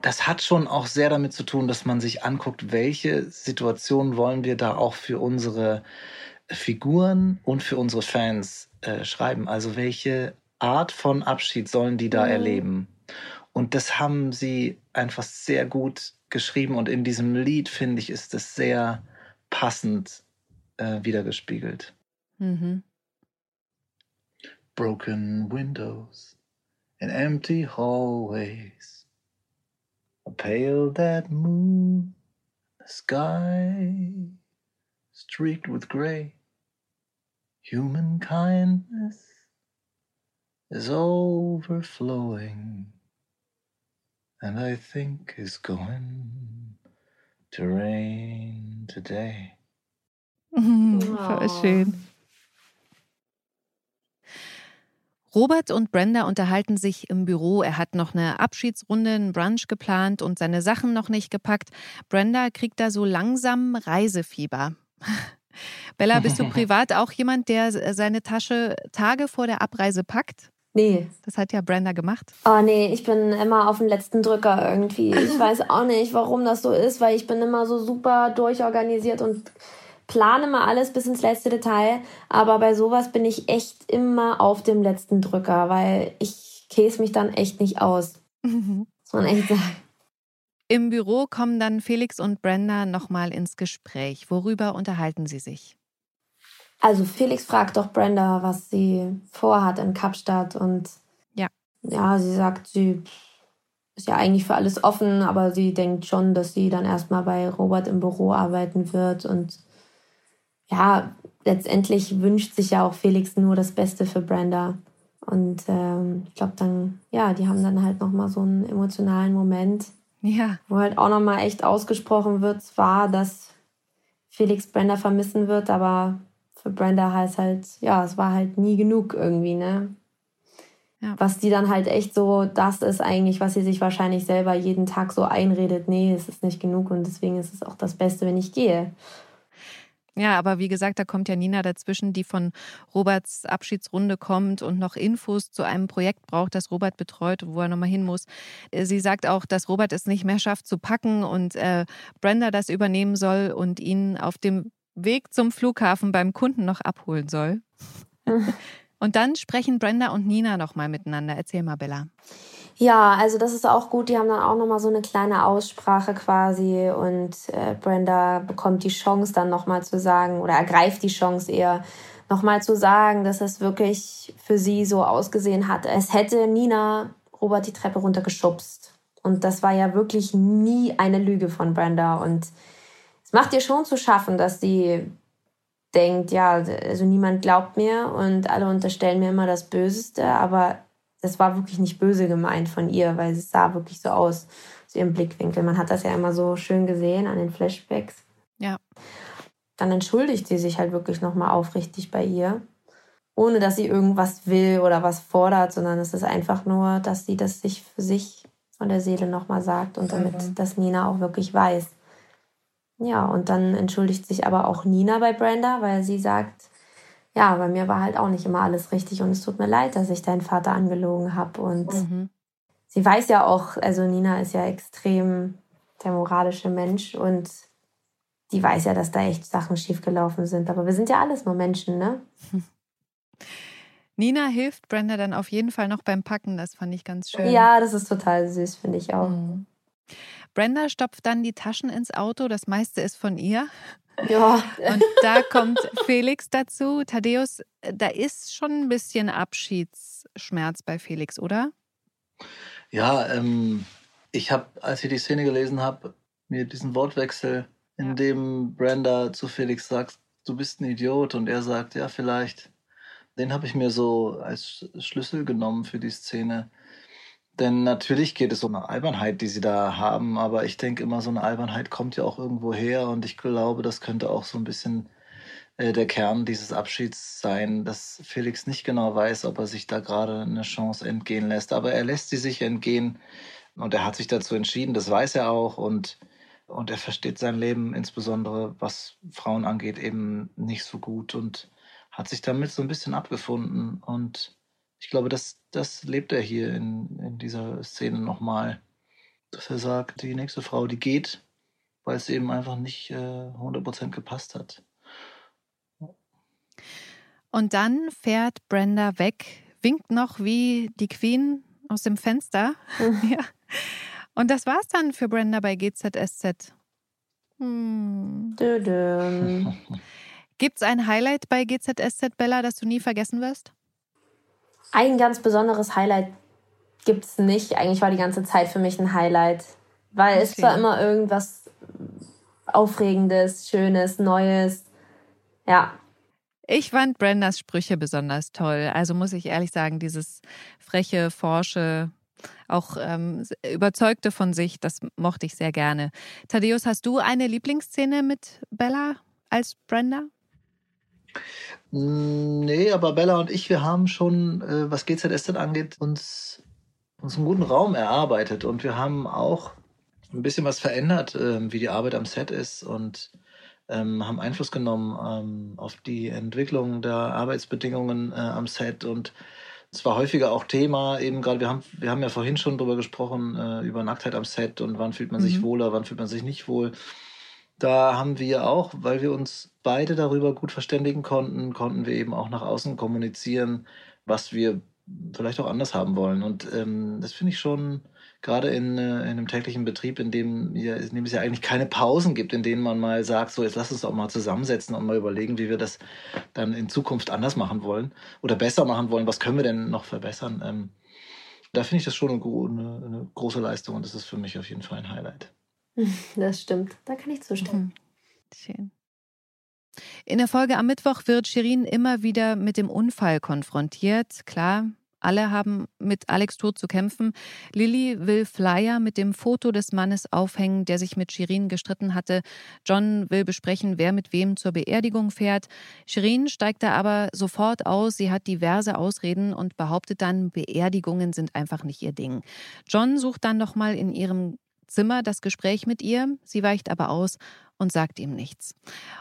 Das hat schon auch sehr damit zu tun, dass man sich anguckt, welche Situationen wollen wir da auch für unsere Figuren und für unsere Fans äh, schreiben. Also welche Art von Abschied sollen die da mhm. erleben? Und das haben sie einfach sehr gut geschrieben. Und in diesem Lied, finde ich, ist es sehr passend äh, wiedergespiegelt. Mhm. Broken windows and empty hallways. A pale dead moon, the sky streaked with gray. Human kindness is overflowing, and I think is going to rain today. Voll schön. Robert und Brenda unterhalten sich im Büro. Er hat noch eine Abschiedsrunde, einen Brunch geplant und seine Sachen noch nicht gepackt. Brenda kriegt da so langsam Reisefieber. Bella, bist du privat auch jemand, der seine Tasche Tage vor der Abreise packt? Nee. Das hat ja Brenda gemacht. Oh nee, ich bin immer auf dem letzten Drücker irgendwie. Ich weiß auch nicht, warum das so ist, weil ich bin immer so super durchorganisiert und plane mal alles bis ins letzte Detail. Aber bei sowas bin ich echt immer auf dem letzten Drücker, weil ich käse mich dann echt nicht aus. Mhm. Muss man echt sagen. Im Büro kommen dann Felix und Brenda nochmal ins Gespräch. Worüber unterhalten sie sich? Also Felix fragt doch Brenda, was sie vorhat in Kapstadt und ja, ja, sie sagt, sie ist ja eigentlich für alles offen, aber sie denkt schon, dass sie dann erstmal bei Robert im Büro arbeiten wird und ja, letztendlich wünscht sich ja auch Felix nur das Beste für Brenda. Und ähm, ich glaube dann, ja, die haben dann halt nochmal so einen emotionalen Moment, ja. Wo halt auch nochmal echt ausgesprochen wird, zwar, dass Felix Brenda vermissen wird, aber für Brenda heißt halt, ja, es war halt nie genug irgendwie, ne? Ja. Was die dann halt echt so, das ist eigentlich, was sie sich wahrscheinlich selber jeden Tag so einredet, nee, es ist nicht genug und deswegen ist es auch das Beste, wenn ich gehe. Ja, aber wie gesagt, da kommt ja Nina dazwischen, die von Roberts Abschiedsrunde kommt und noch Infos zu einem Projekt braucht, das Robert betreut, wo er nochmal hin muss. Äh, sie sagt auch, dass Robert es nicht mehr schafft zu packen und äh, Brenda das übernehmen soll und ihn auf dem Weg zum Flughafen beim Kunden noch abholen soll. und dann sprechen Brenda und Nina nochmal miteinander. Erzähl mal, Bella. Ja, also das ist auch gut. Die haben dann auch nochmal so eine kleine Aussprache quasi und äh, Brenda bekommt die Chance dann nochmal zu sagen oder ergreift die Chance eher nochmal zu sagen, dass es wirklich für sie so ausgesehen hat. Es hätte Nina Robert die Treppe runtergeschubst. Und das war ja wirklich nie eine Lüge von Brenda. Und es macht ihr schon zu schaffen, dass sie denkt, ja, also niemand glaubt mir und alle unterstellen mir immer das Böseste, aber das war wirklich nicht böse gemeint von ihr, weil es sah wirklich so aus, aus ihrem Blickwinkel. Man hat das ja immer so schön gesehen an den Flashbacks. Ja. Dann entschuldigt sie sich halt wirklich nochmal aufrichtig bei ihr, ohne dass sie irgendwas will oder was fordert, sondern es ist einfach nur, dass sie das sich für sich von der Seele nochmal sagt und damit mhm. das Nina auch wirklich weiß. Ja, und dann entschuldigt sich aber auch Nina bei Brenda, weil sie sagt, ja, bei mir war halt auch nicht immer alles richtig und es tut mir leid, dass ich deinen Vater angelogen habe. Und mhm. sie weiß ja auch, also Nina ist ja extrem der moralische Mensch und die weiß ja, dass da echt Sachen schiefgelaufen sind. Aber wir sind ja alles nur Menschen, ne? Nina hilft Brenda dann auf jeden Fall noch beim Packen. Das fand ich ganz schön. Ja, das ist total süß, finde ich auch. Mhm. Brenda stopft dann die Taschen ins Auto. Das meiste ist von ihr. Ja. Und da kommt Felix dazu. Thaddeus, da ist schon ein bisschen Abschiedsschmerz bei Felix, oder? Ja, ähm, ich habe, als ich die Szene gelesen habe, mir diesen Wortwechsel, in ja. dem Brenda zu Felix sagt, du bist ein Idiot und er sagt, ja, vielleicht, den habe ich mir so als Schlüssel genommen für die Szene. Denn natürlich geht es um eine Albernheit, die sie da haben, aber ich denke immer, so eine Albernheit kommt ja auch irgendwo her und ich glaube, das könnte auch so ein bisschen äh, der Kern dieses Abschieds sein, dass Felix nicht genau weiß, ob er sich da gerade eine Chance entgehen lässt, aber er lässt sie sich entgehen und er hat sich dazu entschieden, das weiß er auch und Und er versteht sein Leben, insbesondere was Frauen angeht, eben nicht so gut und hat sich damit so ein bisschen abgefunden. Und ich glaube, das, das lebt er hier in, in dieser Szene nochmal. Dass er sagt, die nächste Frau, die geht, weil es eben einfach nicht äh, 100% gepasst hat. Und dann fährt Brenda weg, winkt noch wie die Queen aus dem Fenster. ja. Und das war's dann für Brenda bei GZSZ. Hm. Gibt's ein Highlight bei GZSZ, Bella, das du nie vergessen wirst? Ein ganz besonderes Highlight gibt's nicht. Eigentlich war die ganze Zeit für mich ein Highlight. Weil okay. es war immer irgendwas Aufregendes, Schönes, Neues. Ja, ich fand Brendas Sprüche besonders toll. Also muss ich ehrlich sagen, dieses freche, forsche, auch ähm, überzeugte von sich, das mochte ich sehr gerne. Thaddeus, hast du eine Lieblingsszene mit Bella als Brenda? Nee, aber Bella und ich, wir haben schon, äh, was GZS denn angeht, uns, uns einen guten Raum erarbeitet und wir haben auch ein bisschen was verändert, äh, wie die Arbeit am Set ist und ähm, haben Einfluss genommen ähm, auf die Entwicklung der Arbeitsbedingungen äh, am Set und es war häufiger auch Thema, eben gerade, wir haben, wir haben ja vorhin schon drüber gesprochen, äh, über Nacktheit am Set und wann fühlt man sich mhm. wohler, wann fühlt man sich nicht wohl. Da haben wir auch, weil wir uns beide darüber gut verständigen konnten, konnten wir eben auch nach außen kommunizieren, was wir vielleicht auch anders haben wollen. Und ähm, das finde ich schon, gerade in, äh, in einem täglichen Betrieb, in dem, ja, in dem es ja eigentlich keine Pausen gibt, in denen man mal sagt, so jetzt lass uns doch mal zusammensetzen und mal überlegen, wie wir das dann in Zukunft anders machen wollen oder besser machen wollen. Was können wir denn noch verbessern? Ähm, da finde ich das schon eine, eine, eine, große Leistung und das ist für mich auf jeden Fall ein Highlight. Das stimmt, da kann ich zustimmen. Mhm. Schön. In der Folge am Mittwoch wird Shirin immer wieder mit dem Unfall konfrontiert. Klar, alle haben mit Alex Tod zu kämpfen. Lilly will Flyer mit dem Foto des Mannes aufhängen, der sich mit Shirin gestritten hatte. John will besprechen, wer mit wem zur Beerdigung fährt. Shirin steigt da aber sofort aus. Sie hat diverse Ausreden und behauptet dann, Beerdigungen sind einfach nicht ihr Ding. John sucht dann nochmal in ihrem Zimmer das Gespräch mit ihr. Sie weicht aber aus und sagt ihm nichts.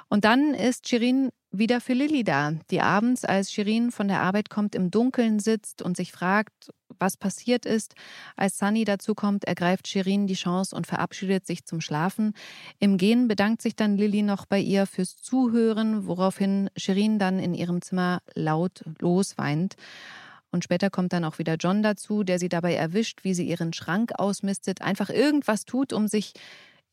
Und dann ist Shirin wieder für Lilly da, die abends, als Shirin von der Arbeit kommt, im Dunkeln sitzt und sich fragt, was passiert ist. Als Sunny dazukommt, ergreift Shirin die Chance und verabschiedet sich zum Schlafen. Im Gehen bedankt sich dann Lilly noch bei ihr fürs Zuhören, woraufhin Shirin dann in ihrem Zimmer laut losweint. Und später kommt dann auch wieder John dazu, der sie dabei erwischt, wie sie ihren Schrank ausmistet, einfach irgendwas tut, um sich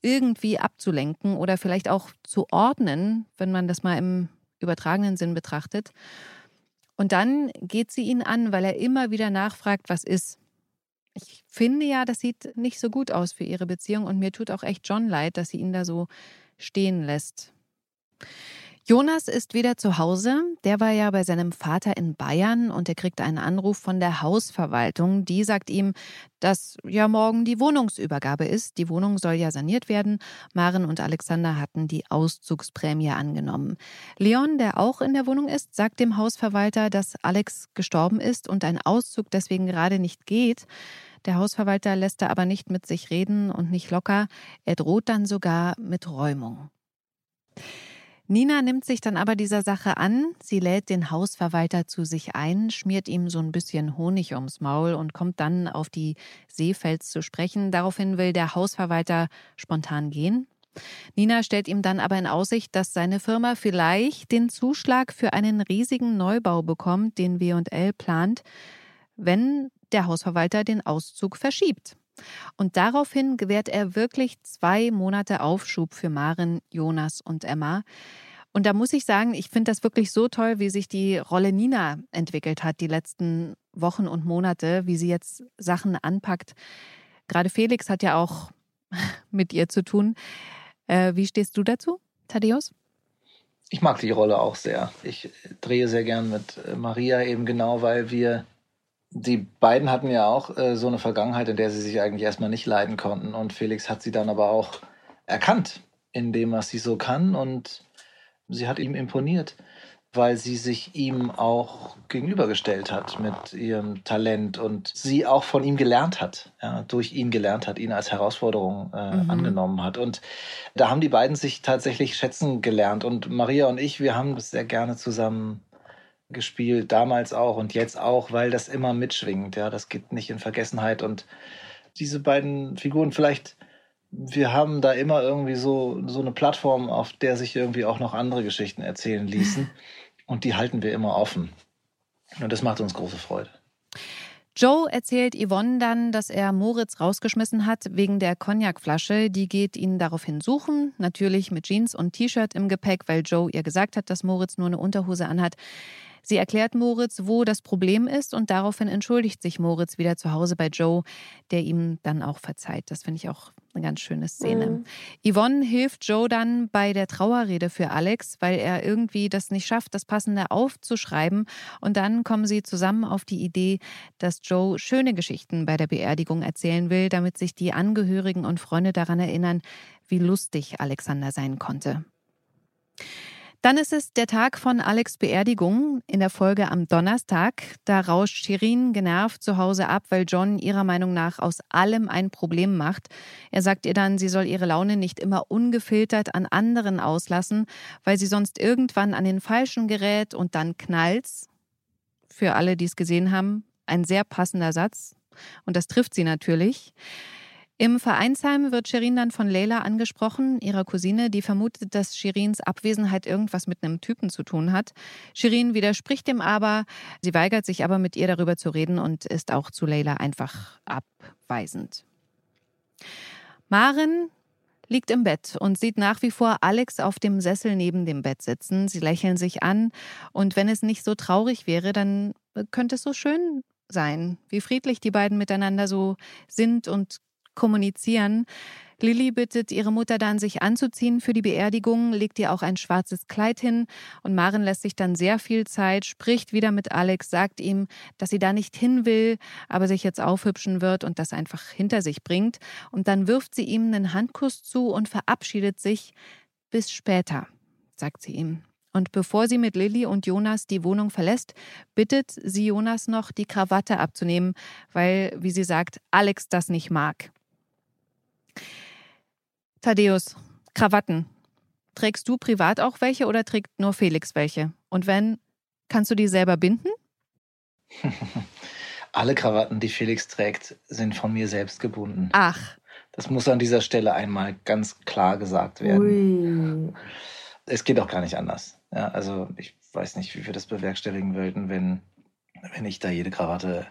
irgendwie abzulenken oder vielleicht auch zu ordnen, wenn man das mal im übertragenen Sinn betrachtet. Und dann geht sie ihn an, weil er immer wieder nachfragt, was ist. Ich finde ja, das sieht nicht so gut aus für ihre Beziehung und mir tut auch echt John leid, dass sie ihn da so stehen lässt. Jonas ist wieder zu Hause. Der war ja bei seinem Vater in Bayern und er kriegt einen Anruf von der Hausverwaltung. Die sagt ihm, dass ja morgen die Wohnungsübergabe ist. Die Wohnung soll ja saniert werden. Maren und Alexander hatten die Auszugsprämie angenommen. Leon, der auch in der Wohnung ist, sagt dem Hausverwalter, dass Alex gestorben ist und ein Auszug deswegen gerade nicht geht. Der Hausverwalter lässt da aber nicht mit sich reden und nicht locker. Er droht dann sogar mit Räumung. Nina nimmt sich dann aber dieser Sache an. Sie lädt den Hausverwalter zu sich ein, schmiert ihm so ein bisschen Honig ums Maul und kommt dann auf die Seefels zu sprechen. Daraufhin will der Hausverwalter spontan gehen. Nina stellt ihm dann aber in Aussicht, dass seine Firma vielleicht den Zuschlag für einen riesigen Neubau bekommt, den W&L plant, wenn der Hausverwalter den Auszug verschiebt. Und daraufhin gewährt er wirklich zwei Monate Aufschub für Maren, Jonas und Emma. Und da muss ich sagen, ich finde das wirklich so toll, wie sich die Rolle Nina entwickelt hat die letzten Wochen und Monate, wie sie jetzt Sachen anpackt. Gerade Felix hat ja auch mit ihr zu tun. Äh, wie stehst du dazu, Thaddeus? Ich mag die Rolle auch sehr. Ich drehe sehr gern mit Maria eben genau, weil wir die beiden hatten ja auch äh, so eine Vergangenheit, in der sie sich eigentlich erstmal nicht leiden konnten. Und Felix hat sie dann aber auch erkannt in dem, was sie so kann. Und sie hat ihm imponiert. weil sie sich ihm auch gegenübergestellt hat mit ihrem Talent und sie auch von ihm gelernt hat, ja, durch ihn gelernt hat, ihn als Herausforderung äh, mhm. angenommen hat. Und da haben die beiden sich tatsächlich schätzen gelernt. Und Maria und ich, wir haben das sehr gerne zusammen gespielt, damals auch und jetzt auch, weil das immer mitschwingt. Ja, das geht nicht in Vergessenheit. Und diese beiden Figuren vielleicht wir haben da immer irgendwie so, so eine Plattform, auf der sich irgendwie auch noch andere Geschichten erzählen ließen. Und die halten wir immer offen. Und das macht uns große Freude. Joe erzählt Yvonne dann, dass er Moritz rausgeschmissen hat wegen der Cognacflasche. Die geht ihn daraufhin suchen, natürlich mit Jeans und T-Shirt im Gepäck, weil Joe ihr gesagt hat, dass Moritz nur eine Unterhose anhat. Sie erklärt Moritz, wo das Problem ist und daraufhin entschuldigt sich Moritz wieder zu Hause bei Joe, der ihm dann auch verzeiht. Das finde ich auch eine ganz schöne Szene. Mhm. Yvonne hilft Joe dann bei der Trauerrede für Alex, weil er irgendwie das nicht schafft, das Passende aufzuschreiben. Und dann kommen sie zusammen auf die Idee, dass Joe schöne Geschichten bei der Beerdigung erzählen will, damit sich die Angehörigen und Freunde daran erinnern, wie lustig Alexander sein konnte. Dann ist es der Tag von Alex Beerdigung in der Folge am Donnerstag. Da rauscht Shirin genervt zu Hause ab, weil John ihrer Meinung nach aus allem ein Problem macht. Er sagt ihr dann, sie soll ihre Laune nicht immer ungefiltert an anderen auslassen, weil sie sonst irgendwann an den Falschen gerät und dann knallt's. Für alle, die es gesehen haben, ein sehr passender Satz. Und das trifft sie natürlich. Im Vereinsheim wird Shirin dann von Leila angesprochen, ihrer Cousine, die vermutet, dass Shirins Abwesenheit irgendwas mit einem Typen zu tun hat. Shirin widerspricht dem aber, sie weigert sich aber mit ihr darüber zu reden und ist auch zu Leila einfach abweisend. Maren liegt im Bett und sieht nach wie vor Alex auf dem Sessel neben dem Bett sitzen. Sie lächeln sich an und wenn es nicht so traurig wäre, dann könnte es so schön sein, wie friedlich die beiden miteinander so sind und kommunizieren. Lilly bittet ihre Mutter dann, sich anzuziehen für die Beerdigung, legt ihr auch ein schwarzes Kleid hin und Maren lässt sich dann sehr viel Zeit, spricht wieder mit Alex, sagt ihm, dass sie da nicht hin will, aber sich jetzt aufhübschen wird und das einfach hinter sich bringt. Und dann wirft sie ihm einen Handkuss zu und verabschiedet sich. Bis später, sagt sie ihm. Und bevor sie mit Lilly und Jonas die Wohnung verlässt, bittet sie Jonas noch, die Krawatte abzunehmen, weil, wie sie sagt, Alex das nicht mag. Thaddeus, Krawatten. Trägst du privat auch welche oder trägt nur Felix welche? Und wenn, kannst du die selber binden? Alle Krawatten, die Felix trägt, sind von mir selbst gebunden. Ach. Das muss an dieser Stelle einmal ganz klar gesagt werden. Ui. Es geht auch gar nicht anders. Ja, also ich weiß nicht, wie wir das bewerkstelligen würden, wenn, wenn ich da jede Krawatte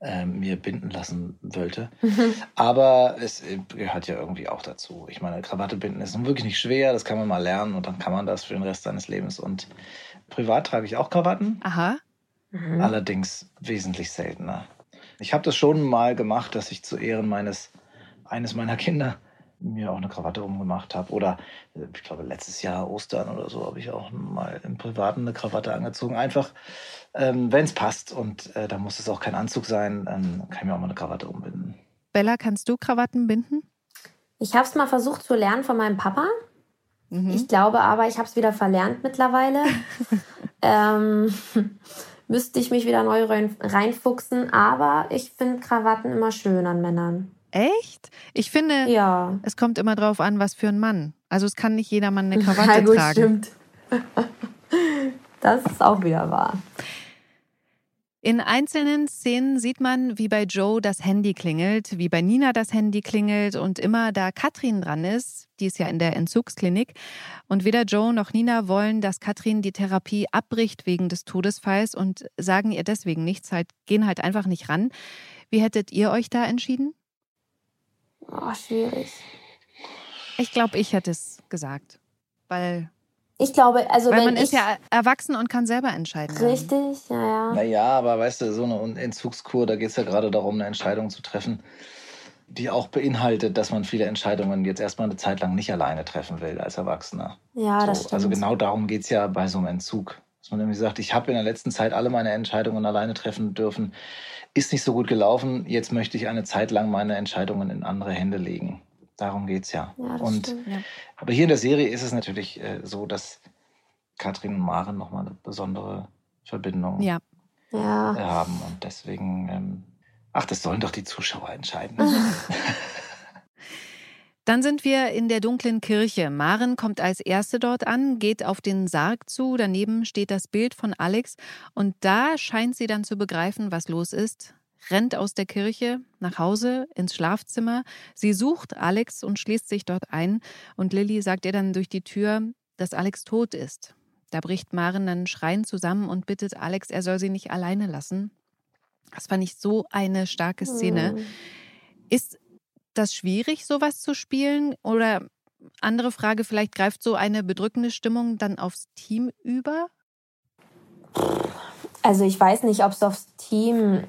äh, mir binden lassen wollte. Mhm. Aber es äh, gehört ja irgendwie auch dazu. Ich meine, Krawatte binden ist nun wirklich nicht schwer, das kann man mal lernen und dann kann man das für den Rest seines Lebens. Und privat trage ich auch Krawatten. Aha. Mhm. Allerdings wesentlich seltener. Ich habe das schon mal gemacht, dass ich zu Ehren meines eines meiner Kinder mir auch eine Krawatte umgemacht habe. Oder äh, ich glaube, letztes Jahr Ostern oder so habe ich auch mal im Privaten eine Krawatte angezogen. Einfach, ähm, wenn es passt. Und äh, da muss es auch kein Anzug sein, ähm, kann ich mir auch mal eine Krawatte umbinden. Bella, kannst du Krawatten binden? Ich habe es mal versucht zu lernen von meinem Papa. Mhm. Ich glaube aber, ich habe es wieder verlernt mittlerweile. ähm, müsste ich mich wieder neu reinfuchsen. Aber ich finde Krawatten immer schön an Männern. Echt? Ich finde, ja. es kommt immer drauf an, was für ein Mann. Also es kann nicht jeder Mann eine Krawatte ja, gut, tragen. Stimmt. Das ist auch wieder wahr. In einzelnen Szenen sieht man, wie bei Joe das Handy klingelt, wie bei Nina das Handy klingelt und immer da Katrin dran ist, die ist ja in der Entzugsklinik, und weder Joe noch Nina wollen, dass Katrin die Therapie abbricht wegen des Todesfalls und sagen ihr deswegen nichts, halt, gehen halt einfach nicht ran. Wie hättet ihr euch da entschieden? Oh, schwierig. Ich glaube, ich hätte es gesagt. Weil. Ich glaube, also weil wenn man ich ist ja erwachsen und kann selber entscheiden. Richtig, ja, ja. Naja, aber weißt du, so eine Entzugskur, da geht es ja gerade darum, eine Entscheidung zu treffen, die auch beinhaltet, dass man viele Entscheidungen jetzt erstmal eine Zeit lang nicht alleine treffen will als Erwachsener. Ja, so, das stimmt. Also genau darum geht es ja bei so einem Entzug. Dass man nämlich sagt, ich habe in der letzten Zeit alle meine Entscheidungen alleine treffen dürfen ist nicht so gut gelaufen, jetzt möchte ich eine Zeit lang meine Entscheidungen in andere Hände legen. Darum geht's ja. ja und stimmt, ja. aber hier in der Serie ist es natürlich äh, so, dass Katrin und Maren nochmal eine besondere Verbindung. Ja. haben. Und deswegen, ähm, ach, das sollen doch die Zuschauer entscheiden. Dann sind wir in der dunklen Kirche. Maren kommt als Erste dort an, geht auf den Sarg zu. Daneben steht das Bild von Alex. Und da scheint sie dann zu begreifen, was los ist. Rennt aus der Kirche nach Hause ins Schlafzimmer. Sie sucht Alex und schließt sich dort ein. Und Lilly sagt ihr dann durch die Tür, dass Alex tot ist. Da bricht Maren dann schreiend zusammen und bittet Alex, er soll sie nicht alleine lassen. Das fand ich so eine starke Szene. Hm. Ist das schwierig, sowas zu spielen? Oder andere Frage, vielleicht greift so eine bedrückende Stimmung dann aufs Team über? Also ich weiß nicht, ob es aufs Team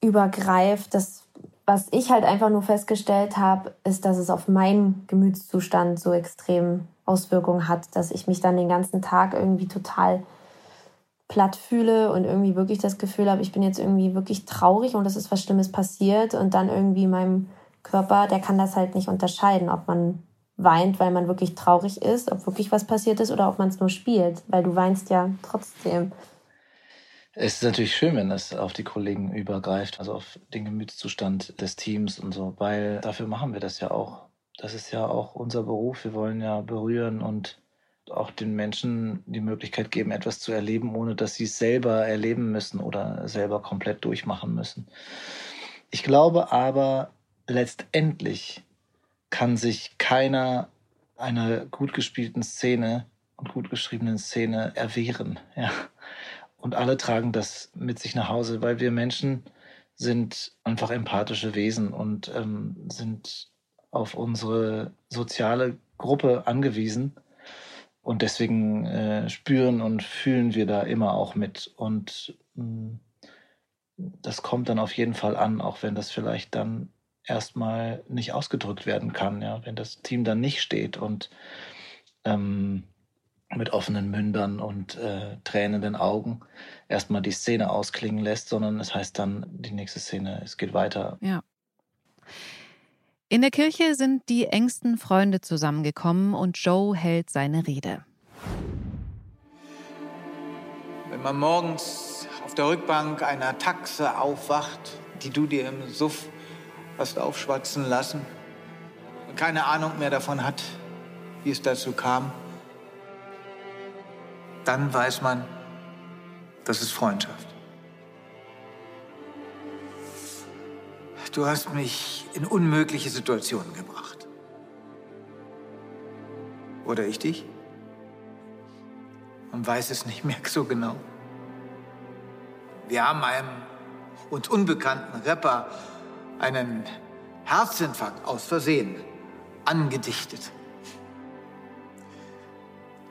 übergreift. Das, was ich halt einfach nur festgestellt habe, ist, dass es auf meinen Gemütszustand so extrem Auswirkungen hat, dass ich mich dann den ganzen Tag irgendwie total platt fühle und irgendwie wirklich das Gefühl habe, ich bin jetzt irgendwie wirklich traurig und es ist was Schlimmes passiert und dann irgendwie meinem Körper, der kann das halt nicht unterscheiden, ob man weint, weil man wirklich traurig ist, ob wirklich was passiert ist oder ob man es nur spielt, weil du weinst ja trotzdem. Es ist natürlich schön, wenn es auf die Kollegen übergreift, also auf den Gemütszustand des Teams und so, weil dafür machen wir das ja auch. Das ist ja auch unser Beruf. Wir wollen ja berühren und auch den Menschen die Möglichkeit geben, etwas zu erleben, ohne dass sie es selber erleben müssen oder selber komplett durchmachen müssen. Ich glaube aber, letztendlich kann sich keiner einer gut gespielten Szene und gut geschriebenen Szene erwehren. Ja. Und alle tragen das mit sich nach Hause, weil wir Menschen sind einfach empathische Wesen und ähm, sind auf unsere soziale Gruppe angewiesen. Und deswegen äh, spüren und fühlen wir da immer auch mit. Und mh, mm, das kommt dann auf jeden Fall an, auch wenn das vielleicht dann erstmal nicht ausgedrückt werden kann, ja, wenn das Team dann nicht steht und ähm, mit offenen Mündern und äh, tränenden Augen erstmal die Szene ausklingen lässt, sondern es heißt dann, die nächste Szene, es geht weiter. Ja. In der Kirche sind die engsten Freunde zusammengekommen und Joe hält seine Rede. Wenn man morgens auf der Rückbank einer Taxe aufwacht, die du dir im Suff hast aufschwatzen lassen und keine Ahnung mehr davon hat, wie es dazu kam, dann weiß man, das ist Freundschaft. Du hast mich in unmögliche Situationen gebracht. Oder ich dich? Man weiß es nicht mehr so genau. Wir haben einem uns unbekannten Rapper einen Herzinfarkt aus Versehen angedichtet.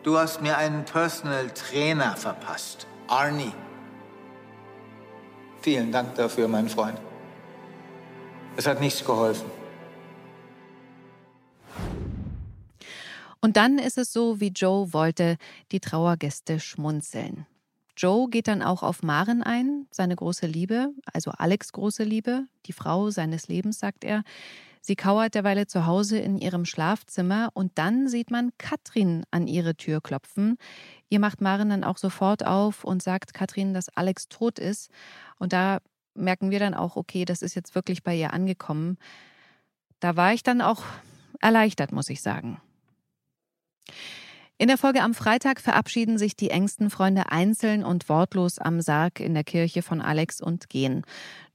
Du hast mir einen Personal Trainer verpasst, Arnie. Vielen Dank dafür, mein Freund. Es hat nichts geholfen. Und dann ist es so, wie Joe wollte, die Trauergäste schmunzeln. Joe geht dann auch auf Maren ein, seine große Liebe, also Alex große Liebe, die Frau seines Lebens, sagt er. Sie kauert derweil zu Hause in ihrem Schlafzimmer und dann sieht man Katrin an ihre Tür klopfen. Ihr macht Maren dann auch sofort auf und sagt Katrin, dass Alex tot ist. Und da merken wir dann auch, okay, das ist jetzt wirklich bei ihr angekommen. Da war ich dann auch erleichtert, muss ich sagen. In der Folge am Freitag verabschieden sich die engsten Freunde einzeln und wortlos am Sarg in der Kirche von Alex und gehen.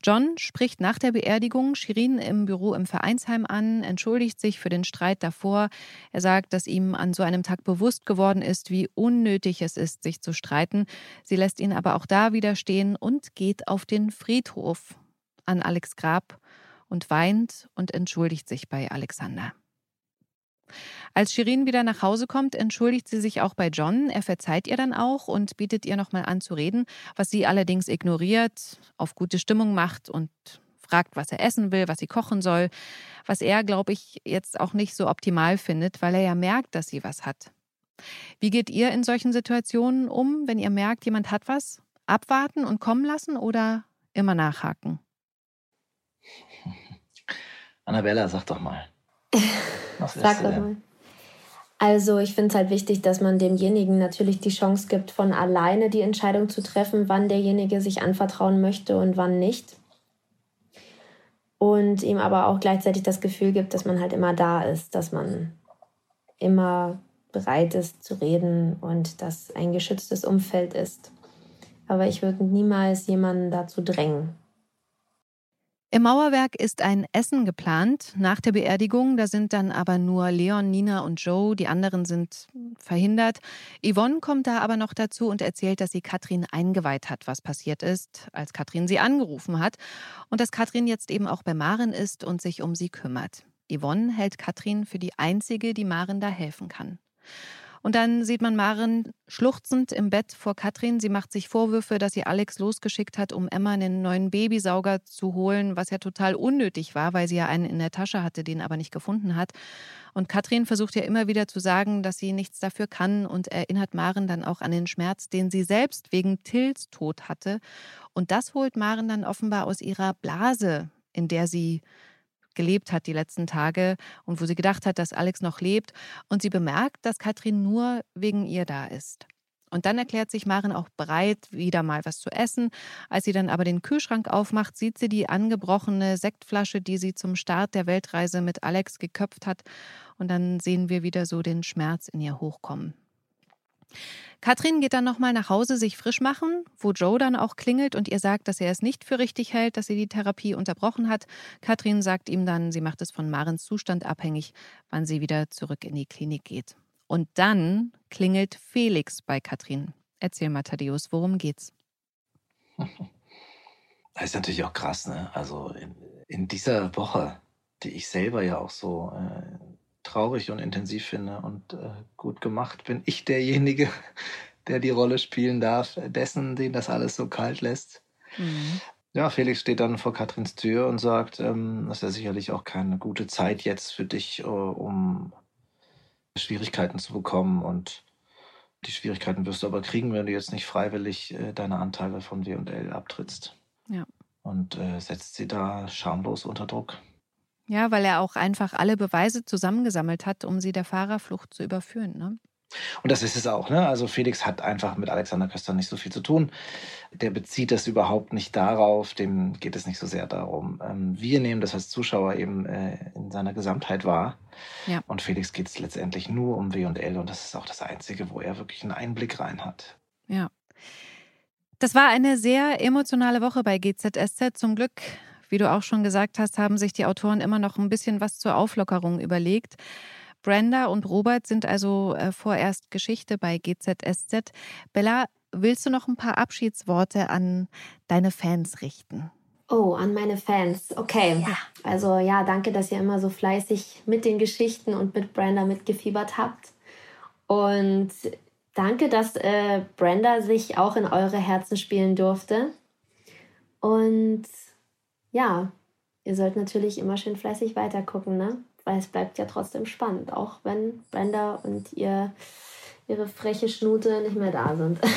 John spricht nach der Beerdigung Shirin im Büro im Vereinsheim an, entschuldigt sich für den Streit davor. Er sagt, dass ihm an so einem Tag bewusst geworden ist, wie unnötig es ist, sich zu streiten. Sie lässt ihn aber auch da wieder stehen und geht auf den Friedhof an Alex Grab und weint und entschuldigt sich bei Alexander. Als Shirin wieder nach Hause kommt, entschuldigt sie sich auch bei John. Er verzeiht ihr dann auch und bietet ihr nochmal an zu reden, was sie allerdings ignoriert, auf gute Stimmung macht und fragt, was er essen will, was sie kochen soll, was er, glaube ich, jetzt auch nicht so optimal findet, weil er ja merkt, dass sie was hat. Wie geht ihr in solchen Situationen um, wenn ihr merkt, jemand hat was? Abwarten und kommen lassen oder immer nachhaken? Annabella, sag doch mal. Was Sag doch mal. Also ich finde es halt wichtig, dass man demjenigen natürlich die Chance gibt, von alleine die Entscheidung zu treffen, wann derjenige sich anvertrauen möchte und wann nicht. Und ihm aber auch gleichzeitig das Gefühl gibt, dass man halt immer da ist, dass man immer bereit ist zu reden und dass ein geschütztes Umfeld ist. Aber ich würde niemals jemanden dazu drängen. Im Mauerwerk ist ein Essen geplant nach der Beerdigung. Da sind dann aber nur Leon, Nina und Joe. Die anderen sind verhindert. Yvonne kommt da aber noch dazu und erzählt, dass sie Katrin eingeweiht hat, was passiert ist, als Katrin sie angerufen hat. Und dass Katrin jetzt eben auch bei Maren ist und sich um sie kümmert. Yvonne hält Katrin für die einzige, die Maren da helfen kann. Und dann sieht man Maren schluchzend im Bett vor Katrin. Sie macht sich Vorwürfe, dass sie Alex losgeschickt hat, um Emma einen neuen Babysauger zu holen, was ja total unnötig war, weil sie ja einen in der Tasche hatte, den aber nicht gefunden hat. Und Katrin versucht ja immer wieder zu sagen, dass sie nichts dafür kann und erinnert Maren dann auch an den Schmerz, den sie selbst wegen Tills Tod hatte. Und das holt Maren dann offenbar aus ihrer Blase, in der sie gelebt hat die letzten Tage und wo sie gedacht hat, dass Alex noch lebt. Und sie bemerkt, dass Katrin nur wegen ihr da ist. Und dann erklärt sich Maren auch bereit, wieder mal was zu essen. Als sie dann aber den Kühlschrank aufmacht, sieht sie die angebrochene Sektflasche, die sie zum Start der Weltreise mit Alex geköpft hat. Und dann sehen wir wieder so den Schmerz in ihr hochkommen. Katrin geht dann nochmal nach Hause sich frisch machen, wo Joe dann auch klingelt und ihr sagt, dass er es nicht für richtig hält, dass sie die Therapie unterbrochen hat. Katrin sagt ihm dann, sie macht es von Marens Zustand abhängig, wann sie wieder zurück in die Klinik geht. Und dann klingelt Felix bei Katrin. Erzähl mal, Thaddeus, worum geht's? Das ist natürlich auch krass, ne? Also in, in dieser Woche, die ich selber ja auch so äh, traurig und intensiv finde und äh, gut gemacht, bin ich derjenige, der die Rolle spielen darf, dessen, den das alles so kalt lässt. Mhm. Ja, Felix steht dann vor Katrins Tür und sagt, ähm, das ist ja sicherlich auch keine gute Zeit jetzt für dich, äh, um Schwierigkeiten zu bekommen und die Schwierigkeiten wirst du aber kriegen, wenn du jetzt nicht freiwillig äh, deine Anteile von W&L abtrittst. Ja. Und äh, setzt sie da schamlos unter Druck. Ja, weil er auch einfach alle Beweise zusammengesammelt hat, um sie der Fahrerflucht zu überführen. Ne? Und das ist es auch. Ne? Also Felix hat einfach mit Alexander Köster nicht so viel zu tun. Der bezieht das überhaupt nicht darauf. Dem geht es nicht so sehr darum. Ähm, wir nehmen das als Zuschauer eben äh, in seiner Gesamtheit wahr. Ja. Und Felix geht es letztendlich nur um W&L. Und das ist auch das Einzige, wo er wirklich einen Einblick rein hat. Ja. Das war eine sehr emotionale Woche bei GZSZ. Zum Glück wie du auch schon gesagt hast, haben sich die Autoren immer noch ein bisschen was zur Auflockerung überlegt. Brenda und Robert sind also äh, vorerst Geschichte bei GZSZ. Bella, willst du noch ein paar Abschiedsworte an deine Fans richten? Oh, an meine Fans. Okay. Ja. Also ja, danke, dass ihr immer so fleißig mit den Geschichten und mit Brenda mitgefiebert habt. Und danke, dass äh, Brenda sich auch in eure Herzen spielen durfte. Und ja, ihr sollt natürlich immer schön fleißig weitergucken, ne? Weil es bleibt ja trotzdem spannend, auch wenn Brenda und ihr, ihre freche Schnute nicht mehr da sind.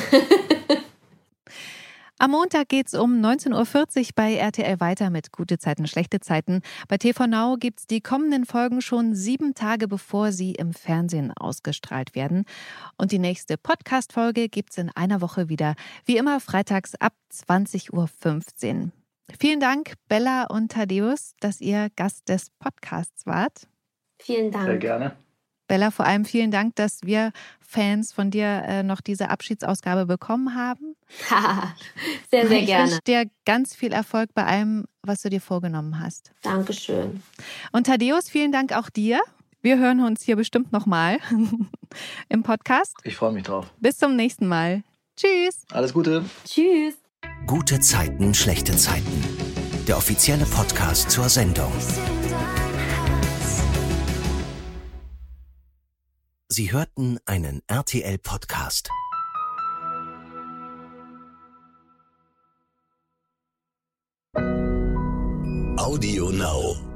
Am Montag geht es um 19.40 Uhr bei RTL weiter mit Gute Zeiten, schlechte Zeiten. Bei TV Now es die kommenden Folgen schon sieben Tage bevor sie im Fernsehen ausgestrahlt werden. Und die nächste Podcast-Folge gibt es in einer Woche wieder. Wie immer freitags ab 20.15 Uhr. Vielen Dank, Bella und Thaddeus, dass ihr Gast des Podcasts wart. Vielen Dank. Sehr gerne. Bella, vor allem vielen Dank, dass wir Fans von dir äh, noch diese Abschiedsausgabe bekommen haben. sehr, sehr ich gerne. Ich wünsche dir ganz viel Erfolg bei allem, was du dir vorgenommen hast. Dankeschön. Und Thaddeus, vielen Dank auch dir. Wir hören uns hier bestimmt nochmal im Podcast. Ich freue mich drauf. Bis zum nächsten Mal. Tschüss. Alles Gute. Tschüss. Gute Zeiten, schlechte Zeiten. Der offizielle Podcast zur Sendung. Sie hörten einen RTL-Podcast. Audio Now.